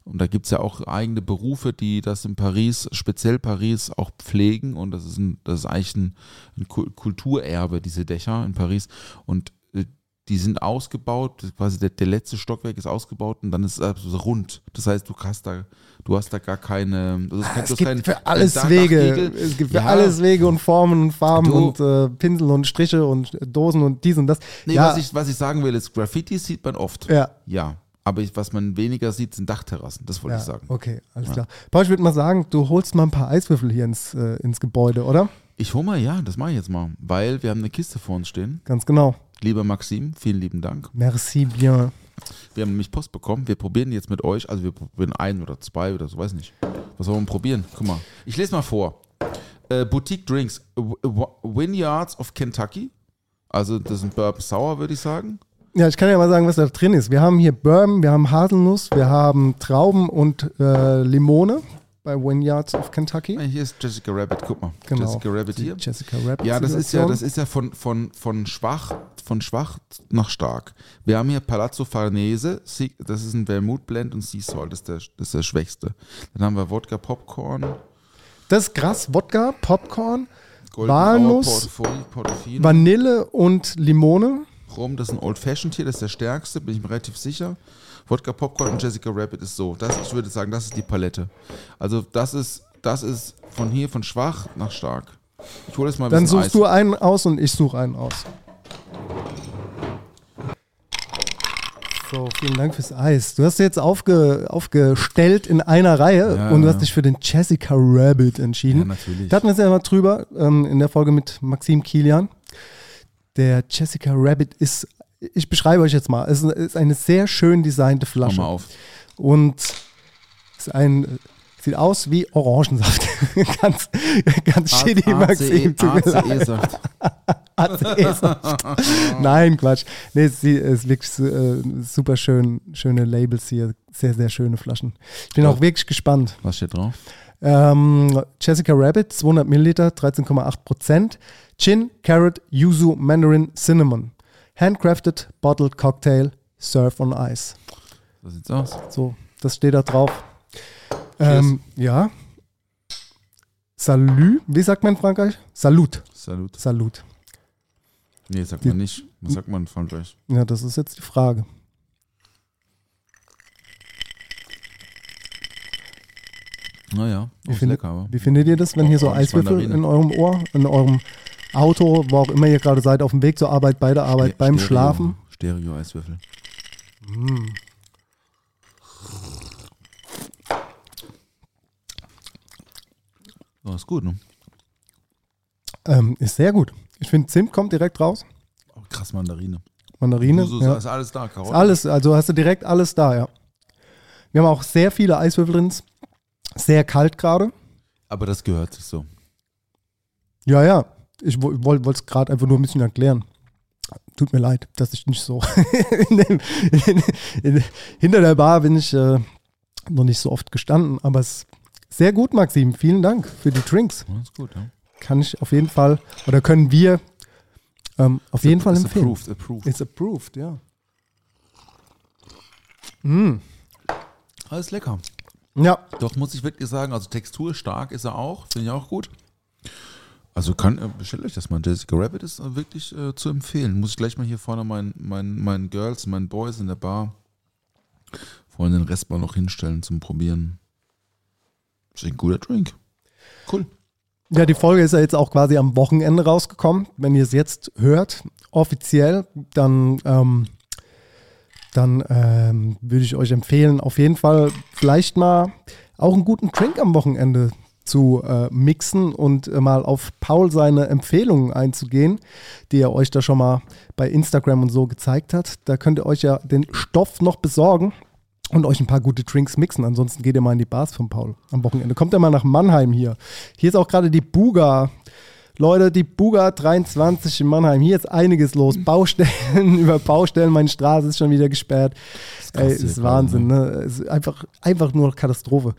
Speaker 7: Und da gibt es ja auch eigene Berufe, die das in Paris, speziell Paris, auch pflegen. Und das ist, ein, das ist eigentlich ein, ein Kul- Kulturerbe, diese Dächer in Paris. Und die sind ausgebaut, quasi der, der letzte Stockwerk ist ausgebaut und dann ist es also rund. Das heißt, du hast da, du hast da gar keine. Also hast
Speaker 8: Es
Speaker 7: kein-
Speaker 8: gibt für
Speaker 7: kein
Speaker 8: alles
Speaker 7: Dach-
Speaker 8: Wege. Es gibt für
Speaker 7: Ja.
Speaker 8: alles Wege und Formen und Farben
Speaker 7: Du-
Speaker 8: und äh, Pinsel und Striche und Dosen und dies und das.
Speaker 7: Nee,
Speaker 8: ja,
Speaker 7: was, ich, was ich sagen will, ist, Graffitis sieht man oft.
Speaker 8: ja,
Speaker 7: Ja. Aber ich, was man weniger sieht, sind Dachterrassen. Das wollte
Speaker 8: ja,
Speaker 7: ich sagen.
Speaker 8: okay, alles
Speaker 7: Ja.
Speaker 8: klar. Paul, ich würde mal sagen, du holst mal ein paar Eiswürfel hier ins, äh, ins Gebäude, oder?
Speaker 7: Ich hole mal, ja, das mache ich jetzt mal. Weil wir haben eine Kiste vor uns stehen.
Speaker 8: Ganz genau.
Speaker 7: Lieber Maxim, vielen lieben Dank.
Speaker 8: Merci bien.
Speaker 7: Wir haben nämlich Post bekommen. Wir probieren jetzt mit euch, also wir probieren ein oder zwei oder so, weiß nicht. Was wollen wir probieren? Guck mal. Ich lese mal vor. Äh, Boutique Drinks. W- W- Vineyards of Kentucky. Also das sind Bourbon Sour, würde ich sagen.
Speaker 8: Ja, ich kann ja mal sagen, was da drin ist. Wir haben hier Bourbon, wir haben Haselnuss, wir haben Trauben und äh, Limone bei Vineyards of Kentucky.
Speaker 7: Hier ist Jessica Rabbit, guck mal.
Speaker 8: Genau.
Speaker 7: Jessica Rabbit hier.
Speaker 8: Jessica Rabbit.
Speaker 7: Ja, das ist ja, das ist ja von, von, von schwach, von schwach nach stark. Wir haben hier Palazzo Farnese, das ist ein Vermouth-Blend und Sea Salt, das ist, der, das ist der schwächste. Dann haben wir Wodka Popcorn,
Speaker 8: Das ist krass. Wodka, Popcorn,
Speaker 7: Golden
Speaker 8: Walnuss,
Speaker 7: Portofino
Speaker 8: Vanille und Limone.
Speaker 7: Rum, das ist ein Old Fashioned hier, das ist der stärkste, bin ich mir relativ sicher. Wodka Popcorn und Jessica Rabbit ist so. Das, ich würde sagen, das ist die Palette. Also das ist, das ist von hier von schwach nach stark. Ich hole jetzt mal ein
Speaker 8: Dann suchst
Speaker 7: Eis.
Speaker 8: du einen aus und ich suche einen aus. So, vielen Dank fürs Eis. Du hast jetzt aufge, aufgestellt in einer Reihe
Speaker 7: Ja,
Speaker 8: und du hast dich für den Jessica Rabbit entschieden.
Speaker 7: Ja, natürlich.
Speaker 8: Da hatten wir es ja mal drüber ähm, in der Folge mit Maxim Kilian. Der Jessica Rabbit ist, ich beschreibe euch jetzt mal, es ist eine sehr schön designte
Speaker 7: Komm
Speaker 8: Flasche.
Speaker 7: mal auf.
Speaker 8: Und ist ein Sieht aus wie Orangensaft. ganz ganz shitty, Maxim. Tut mir leid.
Speaker 7: ACE-Saft.
Speaker 8: ACE-Saft. Nein, Quatsch. Nee, es ist- wirklich äh, super schön, schöne Labels hier. Sehr, sehr schöne Flaschen. Ich bin
Speaker 7: Ja.
Speaker 8: auch wirklich gespannt.
Speaker 7: Was steht drauf?
Speaker 8: Ähm, Jessica Rabbit, 200 Milliliter, 13,8 Prozent. Gin, Carrot, Yuzu, Mandarin, Cinnamon. Handcrafted Bottled Cocktail, Serve on Ice.
Speaker 7: So sieht's aus.
Speaker 8: So, das steht da drauf. Ähm, ja. Salü, wie sagt man in Frankreich? Salut.
Speaker 7: Salut.
Speaker 8: Salut.
Speaker 7: Nee, sagt
Speaker 8: Die-
Speaker 7: man nicht. Was sagt man in Frankreich?
Speaker 8: Ja, das ist jetzt die Frage.
Speaker 7: Naja,
Speaker 8: Wie findet,
Speaker 7: lecker, aber.
Speaker 8: wie findet ihr das, wenn hier so Eiswürfel in eurem Ohr, in eurem Auto, wo auch immer ihr gerade seid, auf dem Weg zur Arbeit, bei der Arbeit,
Speaker 7: Ste-
Speaker 8: beim
Speaker 7: Stereo-
Speaker 8: Schlafen?
Speaker 7: Stereo-Eiswürfel. Oh, ist gut, ne?
Speaker 8: Ähm, ist sehr gut. Ich finde, Zimt kommt direkt raus.
Speaker 7: Oh, krass, Mandarine.
Speaker 8: Mandarine.
Speaker 7: So,
Speaker 8: ja.
Speaker 7: Ist alles da, Karotten.
Speaker 8: Ist alles, also hast du direkt alles da, ja. Wir haben auch sehr viele Eiswürfel drin. Sehr kalt gerade.
Speaker 7: Aber das gehört sich so.
Speaker 8: Ja, ja. Ich wollte es gerade einfach nur ein bisschen erklären. Tut mir leid, dass ich nicht so. in dem, in, in, hinter der Bar bin ich äh, noch nicht so oft gestanden, aber es ist sehr gut, Maxim. Vielen Dank für die Drinks.
Speaker 7: Ja, gut, ja.
Speaker 8: Kann ich auf jeden Fall, oder können wir ähm, auf jeden Fall empfehlen.
Speaker 7: approved, approved.
Speaker 8: It's approved, ja. Mm.
Speaker 7: Alles lecker.
Speaker 8: Ja,
Speaker 7: Doch, muss ich wirklich sagen, also Textur stark ist er auch, finde ich auch gut. Also kann, äh, bestellt euch das mal. Jessica Rabbit ist äh, wirklich äh, zu empfehlen. Muss ich gleich mal hier vorne meinen mein, meinen Girls, meinen Boys in der Bar vorhin den Rest mal noch hinstellen zum Probieren. Ist ein guter Drink. Cool.
Speaker 8: Ja, die Folge ist ja jetzt auch quasi am Wochenende rausgekommen. Wenn ihr es jetzt hört, offiziell, dann, ähm, dann ähm, würde ich euch empfehlen, auf jeden Fall vielleicht mal auch einen guten Drink am Wochenende zu äh, mixen und äh, mal auf Paul seine Empfehlungen einzugehen, die er euch da schon mal bei Instagram und so gezeigt hat. Da könnt ihr euch ja den Stoff noch besorgen und euch ein paar gute Drinks mixen. Ansonsten geht ihr mal in die Bars von Paul am Wochenende. Kommt ihr mal nach Mannheim hier. Hier ist auch gerade die Buga. Leute, die Buga 23 in Mannheim. Hier ist einiges los. Baustellen über Baustellen. Meine Straße ist schon wieder gesperrt.
Speaker 7: krass
Speaker 8: Ey, ist Wahnsinn. Ne? Es ist einfach, einfach nur Katastrophe.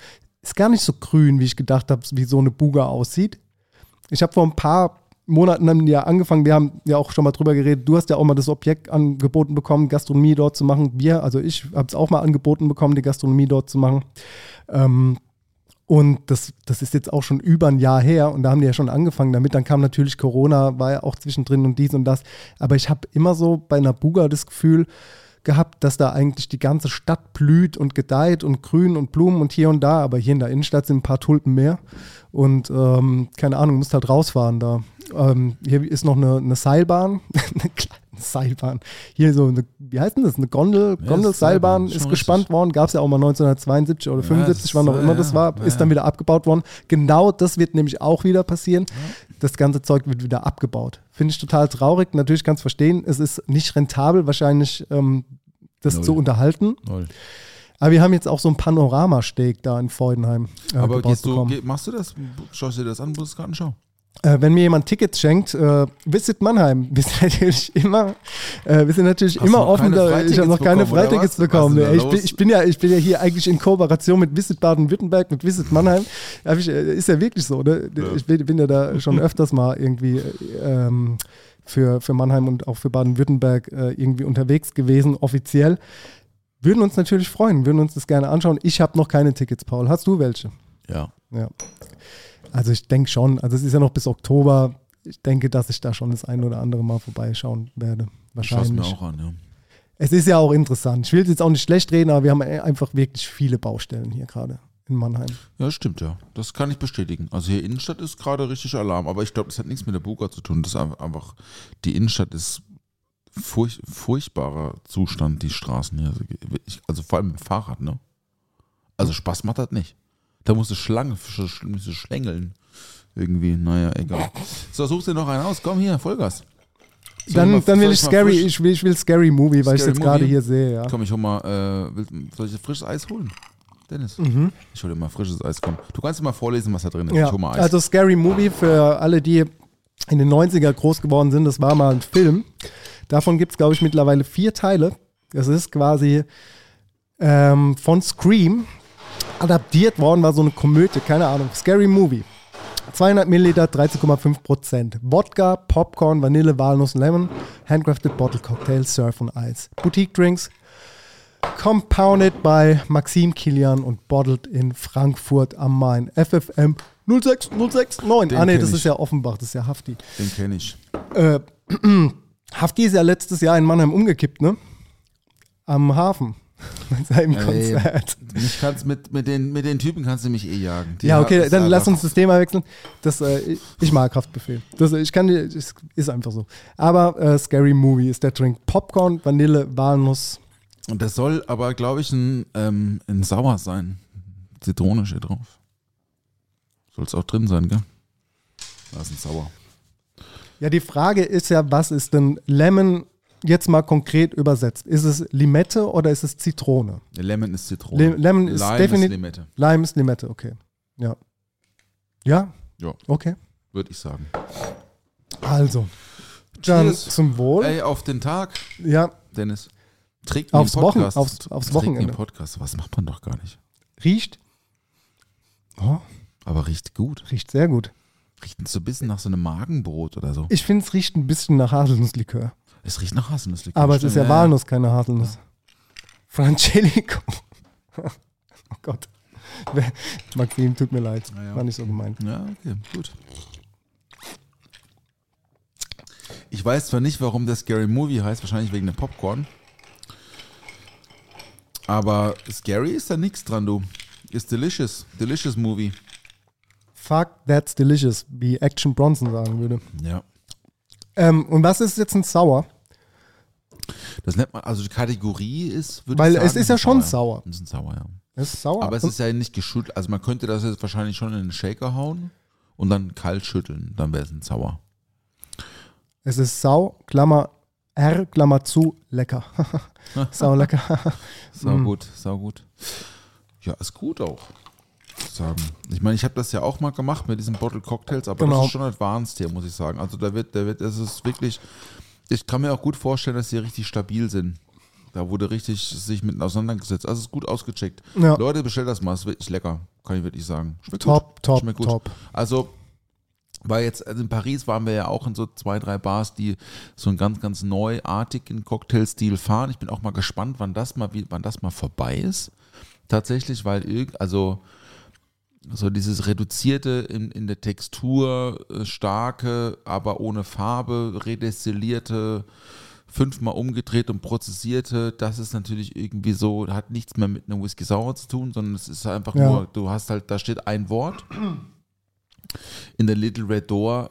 Speaker 8: Ist gar nicht so grün, wie ich gedacht habe, wie so eine Buga aussieht. Ich habe vor ein paar Monaten haben ja angefangen, wir haben ja auch schon mal drüber geredet, du hast ja auch mal das Objekt angeboten bekommen, Gastronomie dort zu machen. Wir, also ich habe es auch mal angeboten bekommen, die Gastronomie dort zu machen. Ähm, und das, das ist jetzt auch schon über ein Jahr her und da haben die ja schon angefangen damit. Dann kam natürlich Corona, war ja auch zwischendrin und dies und das. Aber ich habe immer so bei einer Buga das Gefühl gehabt, dass da eigentlich die ganze Stadt blüht und gedeiht und grün und Blumen und hier und da. Aber hier in der Innenstadt sind ein paar Tulpen mehr. Und ähm, keine Ahnung, musst halt rausfahren da. Ähm, hier ist noch eine, eine Seilbahn. eine kleine Seilbahn. Hier so eine, wie heißt denn das? Eine Gondel,
Speaker 7: Ja,
Speaker 8: Gondelseilbahn
Speaker 7: ist
Speaker 8: ist gespannt
Speaker 7: richtig.
Speaker 8: worden. Gab es ja auch mal 1972 oder
Speaker 7: Ja,
Speaker 8: 75,
Speaker 7: das
Speaker 8: wann auch immer
Speaker 7: ja,
Speaker 8: das war. Ist dann wieder abgebaut worden. Genau das wird nämlich auch wieder passieren. Das ganze Zeug wird wieder abgebaut. Finde ich total traurig. Natürlich kann es verstehen. Es ist nicht rentabel, wahrscheinlich ähm, das
Speaker 7: Null.
Speaker 8: zu unterhalten.
Speaker 7: Toll.
Speaker 8: Aber wir haben jetzt auch so ein Panoramasteg da in Freudenheim. Äh,
Speaker 7: Aber
Speaker 8: gebaut
Speaker 7: gehst du,
Speaker 8: bekommen.
Speaker 7: geh, machst du das? Schaust du dir das an, Bundesgartenschau?
Speaker 8: Äh, wenn mir jemand Tickets schenkt, äh, Visit Mannheim. Wir sind natürlich immer, äh, wir sind natürlich
Speaker 7: Hast
Speaker 8: immer offen. Da, ich habe noch keine Freitickets
Speaker 7: was? Was
Speaker 8: bekommen.
Speaker 7: da
Speaker 8: Ich bin, ich, bin ja, ich bin ja hier eigentlich in Kooperation mit Visit Baden-Württemberg, mit Visit Mannheim. Ich, äh, ist ja wirklich so. Ne? Ich bin, bin ja da schon öfters mal irgendwie äh, ähm, für, für Mannheim und auch für Baden-Württemberg äh, irgendwie unterwegs gewesen, offiziell. Würden uns natürlich freuen, würden uns das gerne anschauen. Ich habe noch keine Tickets, Paul. Hast du welche?
Speaker 7: Ja.
Speaker 8: Ja. Also ich denke schon, also es ist ja noch bis Oktober. Ich denke, dass ich da schon das ein oder andere Mal vorbeischauen werde.
Speaker 7: Ich schaue es mir
Speaker 8: Wahrscheinlich.
Speaker 7: auch an, ja.
Speaker 8: Es ist ja auch interessant. Ich will jetzt auch nicht schlecht reden, aber wir haben einfach wirklich viele Baustellen hier gerade in Mannheim.
Speaker 7: Ja, stimmt, ja. Das kann ich bestätigen. Also hier Innenstadt ist gerade richtig Alarm, aber ich glaube, das hat nichts mit der Buga zu tun. Das ist einfach- die Innenstadt ist furch, furchtbarer Zustand, die Straßen hier. Also, ich, also vor allem mit dem Fahrrad, ne? Also Spaß macht das nicht. Da musst du Schlange, sch- sch- musst du schlängeln. Irgendwie, naja, egal. So, suchst dir noch einen aus. Komm hier, Vollgas. Soll ich
Speaker 8: Dann,
Speaker 7: mal-
Speaker 8: dann will ich
Speaker 7: mal
Speaker 8: Scary, ich will, ich will Scary Movie, weil ich
Speaker 7: Scary
Speaker 8: jetzt gerade hier sehe, ja.
Speaker 7: Komm, ich hol mal, äh, will, soll ich frisches Eis holen? Dennis.
Speaker 8: Mhm.
Speaker 7: Ich hole dir mal frisches Eis. Komm. Du kannst dir mal vorlesen, was da drin ist.
Speaker 8: Ja,
Speaker 7: Ich hol mal Eis.
Speaker 8: also Scary Movie für alle, die in den 90er groß geworden sind, das war mal ein Film. Davon gibt es, glaube ich, mittlerweile vier Teile. Das ist quasi ähm, von Scream adaptiert worden, war so eine Komödie, keine Ahnung. Scary Movie. 200 Milliliter, 13,5 Prozent. Wodka, Popcorn, Vanille, Walnuss, Lemon, Handcrafted Bottle Cocktail, Surf und Eis. Boutique Drinks, compounded by Maxim Kilian und bottled in Frankfurt am Main. FFM 06069.
Speaker 7: Den
Speaker 8: ah nee,
Speaker 7: kenn
Speaker 8: das ist ja Offenbach, das ist ja Hafti.
Speaker 7: Den kenne ich.
Speaker 8: Äh, Hafti ist ja letztes Jahr in Mannheim umgekippt, ne? Am Hafen. Mit seinem
Speaker 7: Ey,
Speaker 8: Konzert.
Speaker 7: Mich kannst mit, mit, den, mit den Typen kannst du mich eh jagen. Die
Speaker 8: Ja, okay, dann lass uns das Thema wechseln. Das, äh, ich, ich mag Kraftbefehl. Das, ich kann, es ist einfach so. Aber äh, Scary Movie ist der Drink. Popcorn, Vanille, Walnuss.
Speaker 7: Und das soll aber, glaube ich, ein, ähm, ein Sauer sein. Zitrone steht drauf. Soll es auch drin sein, gell? Da ist ein Sauer.
Speaker 8: Ja, die Frage ist ja, was ist denn Lemon jetzt mal konkret übersetzt? Ist es Limette oder ist es Zitrone?
Speaker 7: Lemon ist Zitrone.
Speaker 8: Le Lemon ist definitiv.
Speaker 7: Limette,
Speaker 8: Lime ist Limette, okay. Ja. Ja?
Speaker 7: Ja.
Speaker 8: Okay.
Speaker 7: würde ich sagen.
Speaker 8: Also. Dann
Speaker 7: Cheers.
Speaker 8: zum Wohl.
Speaker 7: Ey, auf den Tag,
Speaker 8: Ja,
Speaker 7: Dennis. Trägt
Speaker 8: Aufs. Wochen- aufs- aufs Wochenende.
Speaker 7: Podcast. Was macht man doch gar nicht.
Speaker 8: riecht. Oh,
Speaker 7: Aber riecht gut.
Speaker 8: riecht sehr gut.
Speaker 7: Riecht so ein bisschen nach so einem Magenbrot oder so.
Speaker 8: Ich finde, es riecht ein bisschen nach Haselnusslikör.
Speaker 7: Es riecht nach Haselnusslikör.
Speaker 8: Aber es ist ja Walnuss, keine Haselnuss. Frangelico. oh Gott. Maxim, tut mir leid.
Speaker 7: Ja, ja.
Speaker 8: War nicht so gemeint.
Speaker 7: Ja, okay, gut. Ich weiß zwar nicht, warum der Scary Movie heißt, wahrscheinlich wegen dem Popcorn. Aber scary ist da nichts dran, du. Ist delicious. Delicious Movie.
Speaker 8: Fuck, that's delicious, wie Action Bronson sagen würde.
Speaker 7: Ja.
Speaker 8: Ähm, und was ist jetzt ein Sauer?
Speaker 7: Das nennt man, also die Kategorie ist, würde
Speaker 8: Weil
Speaker 7: ich sagen,
Speaker 8: es ist ja schon sauer.
Speaker 7: Es ist Sauer, ja.
Speaker 8: Es ist sauer.
Speaker 7: Aber es
Speaker 8: Und
Speaker 7: ist ja nicht geschüttelt. Also man könnte das jetzt wahrscheinlich schon in den Shaker hauen und dann kalt schütteln. Dann wäre es ein Sauer.
Speaker 8: es ist Sau, Klammer R, Klammer zu, lecker. Sau lecker.
Speaker 7: Sau
Speaker 8: Mm.
Speaker 7: gut, sau gut. Ja, ist gut auch. Sagen. Ich meine, ich habe das ja auch mal gemacht mit diesen Bottle Cocktails, aber
Speaker 8: Genau.
Speaker 7: das ist schon advanced hier, muss ich sagen. Also da wird, da wird, es ist wirklich, ich kann mir auch gut vorstellen, dass die richtig stabil sind. Da wurde richtig sich mit auseinandergesetzt. Also es ist gut ausgecheckt.
Speaker 8: Ja.
Speaker 7: Leute, bestellt das mal, ist wirklich lecker, kann ich wirklich sagen. Schmeckt
Speaker 8: Top,
Speaker 7: gut.
Speaker 8: top,
Speaker 7: Schmeckt gut.
Speaker 8: top.
Speaker 7: Also, weil jetzt also in Paris waren wir ja auch in so zwei, drei Bars, die so einen ganz, ganz neuartigen Cocktailstil fahren. Ich bin auch mal gespannt, wann das mal, wie- wann das mal vorbei ist. Tatsächlich, weil irgend, also so dieses reduzierte in, in der Textur, äh, starke, aber ohne Farbe, redestillierte, fünfmal umgedreht und prozessierte, das ist natürlich irgendwie so, hat nichts mehr mit einem Whisky Sauer zu tun, sondern es ist einfach
Speaker 8: Ja.
Speaker 7: nur, du hast halt, da steht ein Wort in der Little Red Door,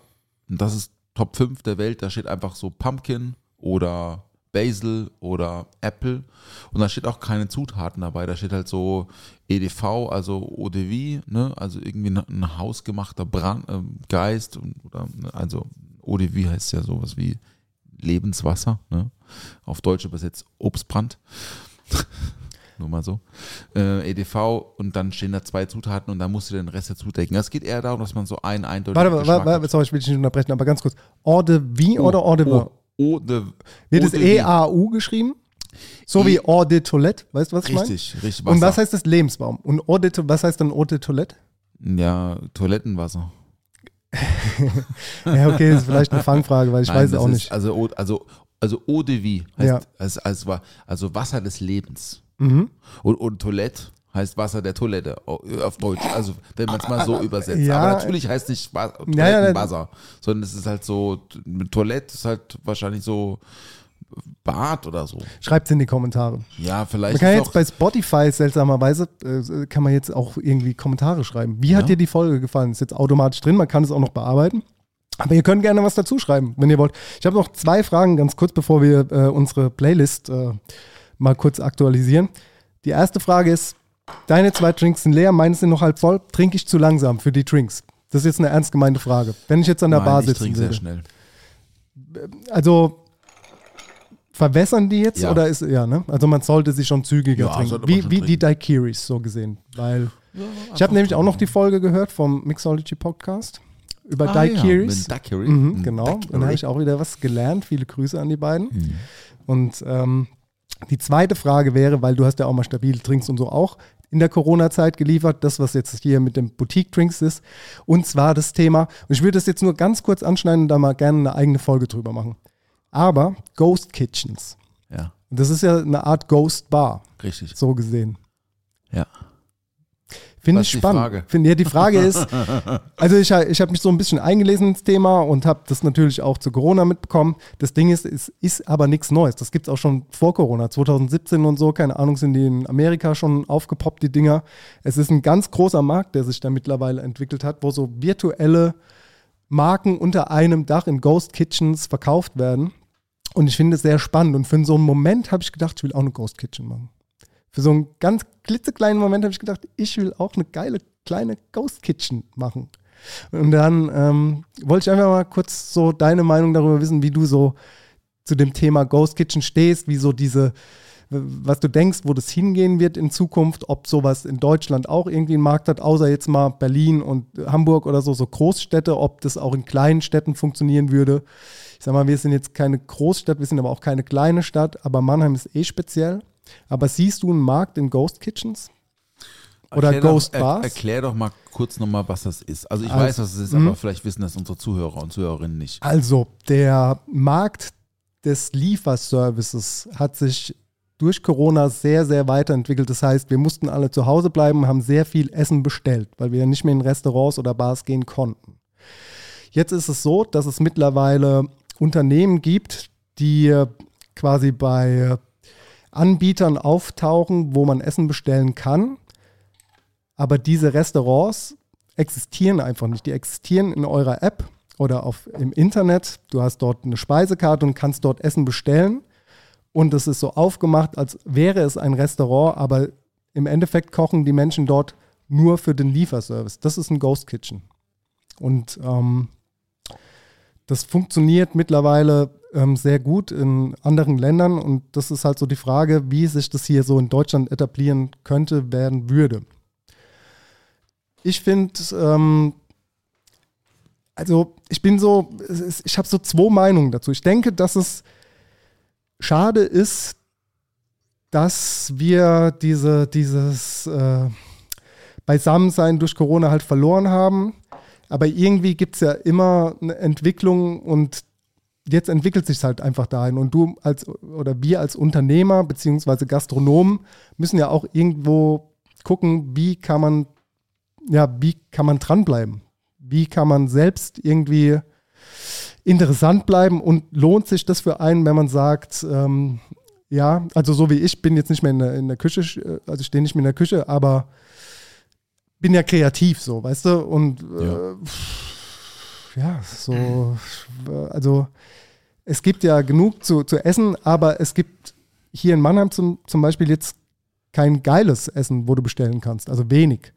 Speaker 7: und das ist Top 5 der Welt, da steht einfach so Pumpkin oder Basil oder Apple und da steht auch keine Zutaten dabei, da steht halt so EDV, also ODV, ne? also irgendwie ein, hausgemachter Brand, äh, Geist oder, ne? also ODV heißt ja sowas wie Lebenswasser, ne? auf Deutsch übersetzt Obstbrand. Nur mal so. Äh, EDV und dann stehen da zwei Zutaten und dann musst du den Rest dazu decken. Es geht eher darum, dass man so einen eindeutigen
Speaker 8: Warte,
Speaker 7: Geschmack
Speaker 8: warte,
Speaker 7: hat.
Speaker 8: warte, sorry, ich will dich nicht unterbrechen, aber ganz kurz. Orde wie oder Orde
Speaker 7: Oh, oh, de,
Speaker 8: Wird
Speaker 7: oh,
Speaker 8: es
Speaker 7: de wie.
Speaker 8: E-A-U geschrieben? So wie Eau de Toilette, weißt du, was ich meine?
Speaker 7: Richtig, richtig.
Speaker 8: Und was
Speaker 7: Wasser.
Speaker 8: heißt das Lebensbaum? Und Eau de, was heißt dann Eau de Toilette?
Speaker 7: Ja, Toilettenwasser.
Speaker 8: Ja, okay, das ist vielleicht eine Fangfrage, weil ich
Speaker 7: Nein,
Speaker 8: weiß es auch
Speaker 7: ist,
Speaker 8: nicht.
Speaker 7: Also, O- also, also Eau de vie heißt,
Speaker 8: Ja.
Speaker 7: also, also, also Wasser des Lebens.
Speaker 8: Mhm.
Speaker 7: Und, und Toilette heißt Wasser der Toilette au- auf Deutsch. Also wenn man es mal so übersetzt.
Speaker 8: Ja.
Speaker 7: Aber natürlich heißt nicht Wa-
Speaker 8: Ja,
Speaker 7: sondern es ist halt so, Toilette ist halt wahrscheinlich so Bad oder so.
Speaker 8: Schreibt es in die Kommentare.
Speaker 7: Ja, vielleicht
Speaker 8: Man kann jetzt bei Spotify seltsamerweise, äh, kann man jetzt auch irgendwie Kommentare schreiben. Wie hat
Speaker 7: Ja.
Speaker 8: dir die Folge gefallen? Ist jetzt automatisch drin, man kann es auch noch bearbeiten. Aber ihr könnt gerne was dazu schreiben, wenn ihr wollt. Ich habe noch zwei Fragen, ganz kurz, bevor wir äh, unsere Playlist äh, mal kurz aktualisieren. Die erste Frage ist, deine zwei Drinks sind leer, meine sind noch halb voll. Trinke ich zu langsam für die Drinks? Das ist jetzt eine ernst gemeinte Frage. Wenn ich jetzt an der
Speaker 7: Nein,
Speaker 8: Bar
Speaker 7: ich
Speaker 8: sitzen
Speaker 7: trinke sehr schnell.
Speaker 8: Also verwässern die jetzt
Speaker 7: Ja.
Speaker 8: oder ist ja, ne? Also man sollte sie schon zügiger
Speaker 7: Ja,
Speaker 8: trinken. Wie,
Speaker 7: schon
Speaker 8: wie die
Speaker 7: trinken.
Speaker 8: Daiquiris so gesehen. Weil ich habe nämlich auch noch die Folge gehört vom Mixology Podcast über
Speaker 7: Ah,
Speaker 8: Daiquiris.
Speaker 7: Ja, Daiquiri.
Speaker 8: Mhm,
Speaker 7: Ein
Speaker 8: genau.
Speaker 7: Daiquiri.
Speaker 8: Dann habe ich auch wieder was gelernt. Viele Grüße an die beiden.
Speaker 7: Mhm.
Speaker 8: Und ähm, die zweite Frage wäre, weil du hast ja auch mal stabile Drinks und so auch in der Corona-Zeit geliefert, das, was jetzt hier mit dem Boutique-Drinks ist. Und zwar das Thema, und ich würde das jetzt nur ganz kurz anschneiden und da mal gerne eine eigene Folge drüber machen. Aber Ghost Kitchens.
Speaker 7: Ja,
Speaker 8: Und das ist ja eine Art Ghost Bar,
Speaker 7: richtig.
Speaker 8: so gesehen.
Speaker 7: Ja.
Speaker 8: Finde ich
Speaker 7: die
Speaker 8: spannend.
Speaker 7: Frage?
Speaker 8: Finde, ja, die Frage ist, also ich, ich habe mich so ein bisschen eingelesen ins Thema und habe das natürlich auch zu Corona mitbekommen. Das Ding ist, es ist aber nichts Neues. Das gibt es auch schon vor Corona, 2017 und so. Keine Ahnung, sind die in Amerika schon aufgepoppt, die Dinger. Es ist ein ganz großer Markt, der sich da mittlerweile entwickelt hat, wo so virtuelle Marken unter einem Dach in Ghost Kitchens verkauft werden. Und ich finde es sehr spannend. Und für so einen Moment habe ich gedacht, ich will auch eine Ghost Kitchen machen. Für so einen ganz klitzekleinen Moment habe ich gedacht, ich will auch eine geile kleine Ghost Kitchen machen. Und dann ähm, wollte ich einfach mal kurz so deine Meinung darüber wissen, wie du so zu dem Thema Ghost Kitchen stehst, wie so diese, was du denkst, wo das hingehen wird in Zukunft, ob sowas in Deutschland auch irgendwie einen Markt hat, außer jetzt mal Berlin und Hamburg oder so, so Großstädte, ob das auch in kleinen Städten funktionieren würde. Ich sag mal, wir sind jetzt keine Großstadt, wir sind aber auch keine kleine Stadt, aber Mannheim ist eh speziell. Aber siehst du einen Markt in Ghost Kitchens? Oder
Speaker 7: Erklär
Speaker 8: Ghost
Speaker 7: doch,
Speaker 8: Bars?
Speaker 7: Er, erklär doch mal kurz nochmal, was das ist. Also ich
Speaker 8: Also,
Speaker 7: weiß, was es ist,
Speaker 8: mhm.
Speaker 7: aber vielleicht wissen das unsere Zuhörer und Zuhörerinnen nicht.
Speaker 8: Also, der Markt des Lieferservices hat sich durch Corona sehr, sehr weiterentwickelt. Das heißt, wir mussten alle zu Hause bleiben, haben sehr viel Essen bestellt, weil wir nicht mehr in Restaurants oder Bars gehen konnten. Jetzt ist es so, dass es mittlerweile Unternehmen gibt, die quasi bei Anbietern auftauchen, wo man Essen bestellen kann. Aber diese Restaurants existieren einfach nicht. Die existieren in eurer App oder auf, im Internet. Du hast dort eine Speisekarte und kannst dort Essen bestellen. Und es ist so aufgemacht, als wäre es ein Restaurant, aber im Endeffekt kochen die Menschen dort nur für den Lieferservice. Das ist ein Ghost Kitchen. Und ähm, das funktioniert mittlerweile ähm, sehr gut in anderen Ländern. Und das ist halt so die Frage, wie sich das hier so in Deutschland etablieren könnte, werden würde. Ich finde, ähm, also ich bin so, ich habe so zwei Meinungen dazu. Ich denke, dass es schade ist, dass wir diese, dieses äh, Beisammensein durch Corona halt verloren haben. Aber irgendwie gibt es ja immer eine Entwicklung und jetzt entwickelt sich halt einfach dahin. Und du als oder wir als Unternehmer beziehungsweise Gastronomen müssen ja auch irgendwo gucken, wie kann man, ja, wie kann man dranbleiben? Wie kann man selbst irgendwie interessant bleiben und lohnt sich das für einen, wenn man sagt, ähm, ja, also so wie ich bin jetzt nicht mehr in der, in der Küche, äh, also ich stehe nicht mehr in der Küche, aber bin ja kreativ so, weißt du? Und
Speaker 7: Ja.
Speaker 8: äh, ja, so, also es gibt ja genug zu, zu essen, aber es gibt hier in Mannheim zum, zum Beispiel jetzt kein geiles Essen, wo du bestellen kannst, also wenig.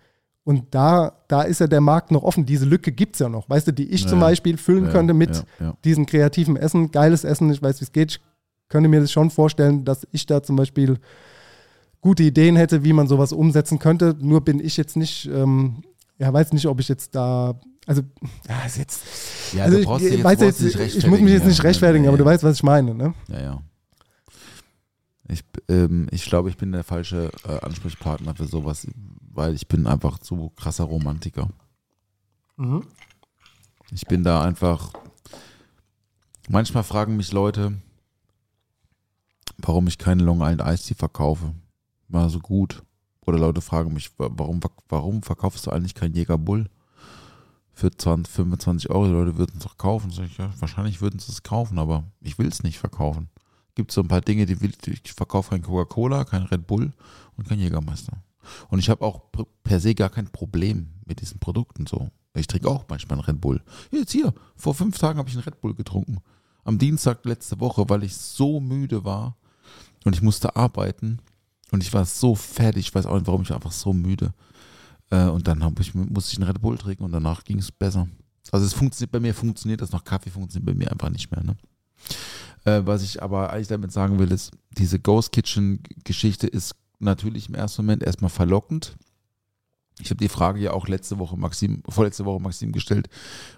Speaker 8: Und da, da ist ja der Markt noch offen. Diese Lücke gibt es ja noch, weißt du, die ich zum
Speaker 7: Ja,
Speaker 8: Beispiel füllen
Speaker 7: ja,
Speaker 8: könnte mit
Speaker 7: ja.
Speaker 8: diesem kreativen Essen, geiles Essen, ich weiß, wie es geht. Ich könnte mir das schon vorstellen, dass ich da zum Beispiel gute Ideen hätte, wie man sowas umsetzen könnte. Nur bin ich jetzt nicht, ähm, ja, weiß nicht, ob ich jetzt da, also, ja, ist jetzt,
Speaker 7: Ja,
Speaker 8: also
Speaker 7: du
Speaker 8: ich,
Speaker 7: brauchst
Speaker 8: ich
Speaker 7: jetzt,
Speaker 8: weiß
Speaker 7: brauchst
Speaker 8: jetzt,
Speaker 7: dich
Speaker 8: ich muss mich jetzt nicht
Speaker 7: rechtfertigen,
Speaker 8: rechtfertigen,
Speaker 7: ja,
Speaker 8: aber
Speaker 7: ja,
Speaker 8: du weißt, was ich meine, ne?
Speaker 7: Ja, ja. Ich, ähm, ich glaube, ich bin der falsche äh, Ansprechpartner für sowas, weil ich bin einfach zu krasser Romantiker. Ich bin da einfach. Manchmal fragen mich Leute, warum ich keine Long Island Ice Tea verkaufe. War so gut. Oder Leute fragen mich, wa- warum, warum verkaufst du eigentlich kein Jäger Bull für 20, 25 Euro? Die Leute würden es doch kaufen. Ich, ja, wahrscheinlich würden sie es kaufen, aber ich will es nicht verkaufen. Gibt so ein paar Dinge, die will ich verkaufe kein Coca-Cola, kein Red Bull und kein Jägermeister. Und ich habe auch per se gar kein Problem mit diesen Produkten so. Ich trinke auch manchmal einen Red Bull. Jetzt hier, vor fünf Tagen habe ich einen Red Bull getrunken. Am Dienstag letzte Woche, weil ich so müde war und ich musste arbeiten und ich war so fertig. Ich weiß auch nicht, warum ich war einfach so müde. Äh, und dann ich, musste ich einen Red Bull trinken und danach ging es besser. Also es funktioniert bei mir, funktioniert das noch. Kaffee funktioniert bei mir einfach nicht mehr. Ne? Äh, was ich aber eigentlich damit sagen will, ist, diese Ghost Kitchen-Geschichte ist natürlich im ersten Moment erstmal verlockend. Ich habe die Frage ja auch letzte Woche Maxim, vorletzte Woche Maxim gestellt,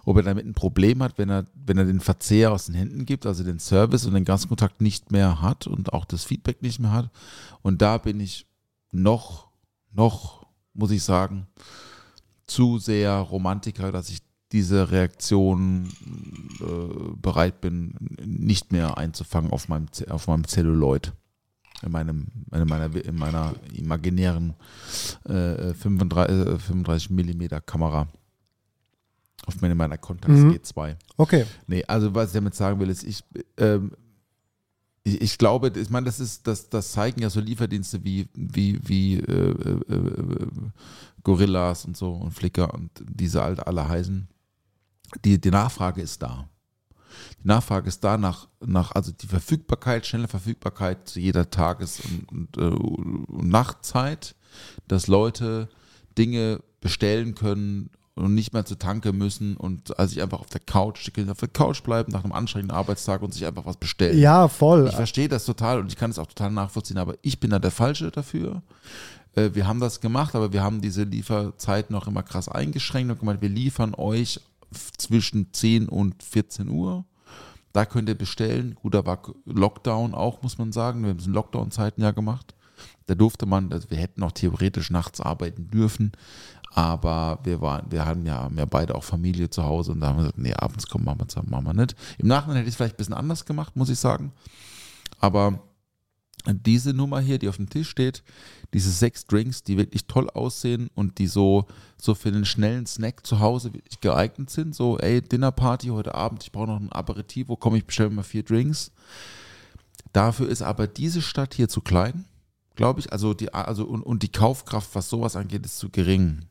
Speaker 7: ob er damit ein Problem hat, wenn er, wenn er den Verzehr aus den Händen gibt, also den Service und den Gastkontakt nicht mehr hat und auch das Feedback nicht mehr hat. Und da bin ich noch, noch, muss ich sagen, zu sehr Romantiker, dass ich diese Reaktion äh, bereit bin, nicht mehr einzufangen auf meinem, auf meinem Celluloid. In, meinem, in, meiner, in meiner imaginären äh, 35, äh, 35 mm Kamera. Auf meiner, meiner Contax
Speaker 8: Mhm.
Speaker 7: G2.
Speaker 8: Okay.
Speaker 7: Nee, also was ich damit sagen will, ist, ich, ähm, ich, ich glaube, ich meine, das ist, das, das zeigen ja so Lieferdienste wie, wie, wie äh, äh, äh, Gorillas und so und Flickr und diese alle, alle heißen. Die, die Nachfrage ist da. Die Nachfrage ist da nach, nach also die Verfügbarkeit, schnelle Verfügbarkeit zu jeder Tages- und, und, äh, und Nachtzeit, dass Leute Dinge bestellen können und nicht mehr zur Tanke müssen und also sich einfach auf der Couch, die können auf der Couch bleiben nach einem anstrengenden Arbeitstag und sich einfach was bestellen.
Speaker 8: Ja, voll.
Speaker 7: Ich verstehe das total und ich kann es auch total nachvollziehen, aber ich bin da der Falsche dafür. Äh, Wir haben das gemacht, aber wir haben diese Lieferzeiten noch immer krass eingeschränkt und gemeint, wir liefern euch zwischen 10 und 14 Uhr. Da könnt ihr bestellen. Gut, da war Lockdown auch, muss man sagen. Wir haben es in Lockdown-Zeiten ja gemacht. Da durfte man, also wir hätten auch theoretisch nachts arbeiten dürfen, aber wir waren, wir hatten ja, ja beide auch Familie zu Hause und da haben wir gesagt, nee, abends kommen machen wir, machen wir nicht. Im Nachhinein hätte ich es vielleicht ein bisschen anders gemacht, muss ich sagen. Aber diese Nummer hier, die auf dem Tisch steht, diese sechs Drinks, die wirklich toll aussehen und die so, so für einen schnellen Snack zu Hause wirklich geeignet sind. So, ey, Dinnerparty heute Abend, ich brauche noch ein Aperitivo, komm, ich bestelle mal vier Drinks. Dafür ist aber diese Stadt hier zu klein, glaube ich. Also die, also und, und die Kaufkraft, was sowas angeht, ist zu gering.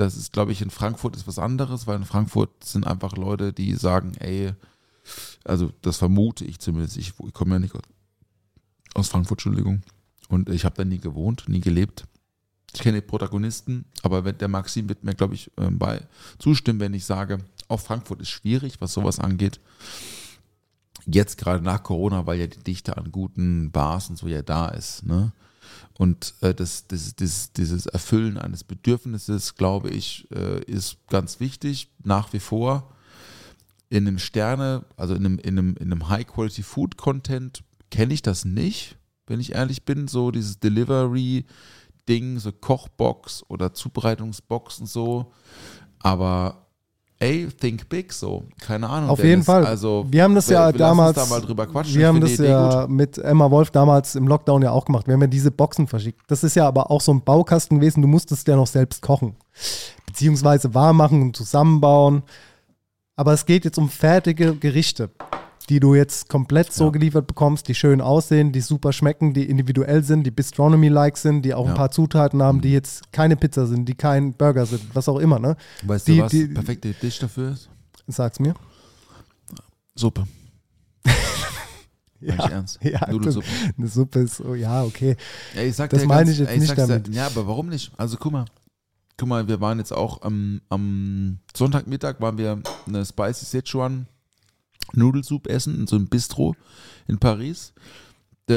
Speaker 7: Das ist, glaube ich, in Frankfurt ist was anderes, weil in Frankfurt sind einfach Leute, die sagen, ey, also das vermute ich zumindest, ich, ich komme ja nicht aus- Frankfurt, Entschuldigung. Und ich habe da nie gewohnt, nie gelebt. Ich kenne die Protagonisten, aber der Maxim wird mir, glaube ich, ähm, bei zustimmen, wenn ich sage, auch Frankfurt ist schwierig, was sowas angeht. Jetzt gerade nach Corona, weil ja die Dichte an guten Bars und so ja da ist. Ne? Und äh, das, das, das, dieses Erfüllen eines Bedürfnisses, glaube ich, äh, ist ganz wichtig, nach wie vor. In einem Sterne, also in einem, in einem, in einem High-Quality-Food-Content kenne ich das nicht, wenn ich ehrlich bin. So dieses Delivery-Ding, so Kochbox oder Zubereitungsbox und so. Aber ey, think big so. Keine Ahnung.
Speaker 8: Auf jeden
Speaker 7: Dennis.
Speaker 8: Fall.
Speaker 7: Also,
Speaker 8: wir haben das
Speaker 7: wir-
Speaker 8: ja
Speaker 7: wir
Speaker 8: damals.
Speaker 7: Da mal drüber quatschen.
Speaker 8: Wir
Speaker 7: Ich
Speaker 8: haben das ja
Speaker 7: gut.
Speaker 8: mit Emma Wolf damals im Lockdown ja auch gemacht. Wir haben ja diese Boxen verschickt. Das ist ja aber auch so ein Baukasten gewesen. Du musstest ja noch selbst kochen. Beziehungsweise warm machen und zusammenbauen. Aber es geht jetzt um fertige Gerichte, die du jetzt komplett so
Speaker 7: Ja.
Speaker 8: geliefert bekommst, die schön aussehen, die super schmecken, die individuell sind, die Bistronomy-like sind, die auch
Speaker 7: Ja.
Speaker 8: ein paar Zutaten haben, die jetzt keine Pizza sind, die kein Burger sind, was auch immer, ne?
Speaker 7: Weißt
Speaker 8: die-
Speaker 7: du, was
Speaker 8: die-
Speaker 7: perfekte Dish dafür ist?
Speaker 8: Sag's mir.
Speaker 7: Suppe.
Speaker 8: Ja,
Speaker 7: Eigentlich ernst.
Speaker 8: ja
Speaker 7: Nudelsuppe.
Speaker 8: Eine Suppe ist, oh, ja, okay.
Speaker 7: Ja, ich sag
Speaker 8: Das meine
Speaker 7: ganz-
Speaker 8: ich jetzt
Speaker 7: ey,
Speaker 8: nicht
Speaker 7: sag's dir-
Speaker 8: damit.
Speaker 7: Ja, aber warum nicht? Also guck mal. Guck mal, wir waren jetzt auch am, am Sonntagmittag, waren wir eine Spicy Sichuan Nudelsuppe essen in so einem Bistro in Paris.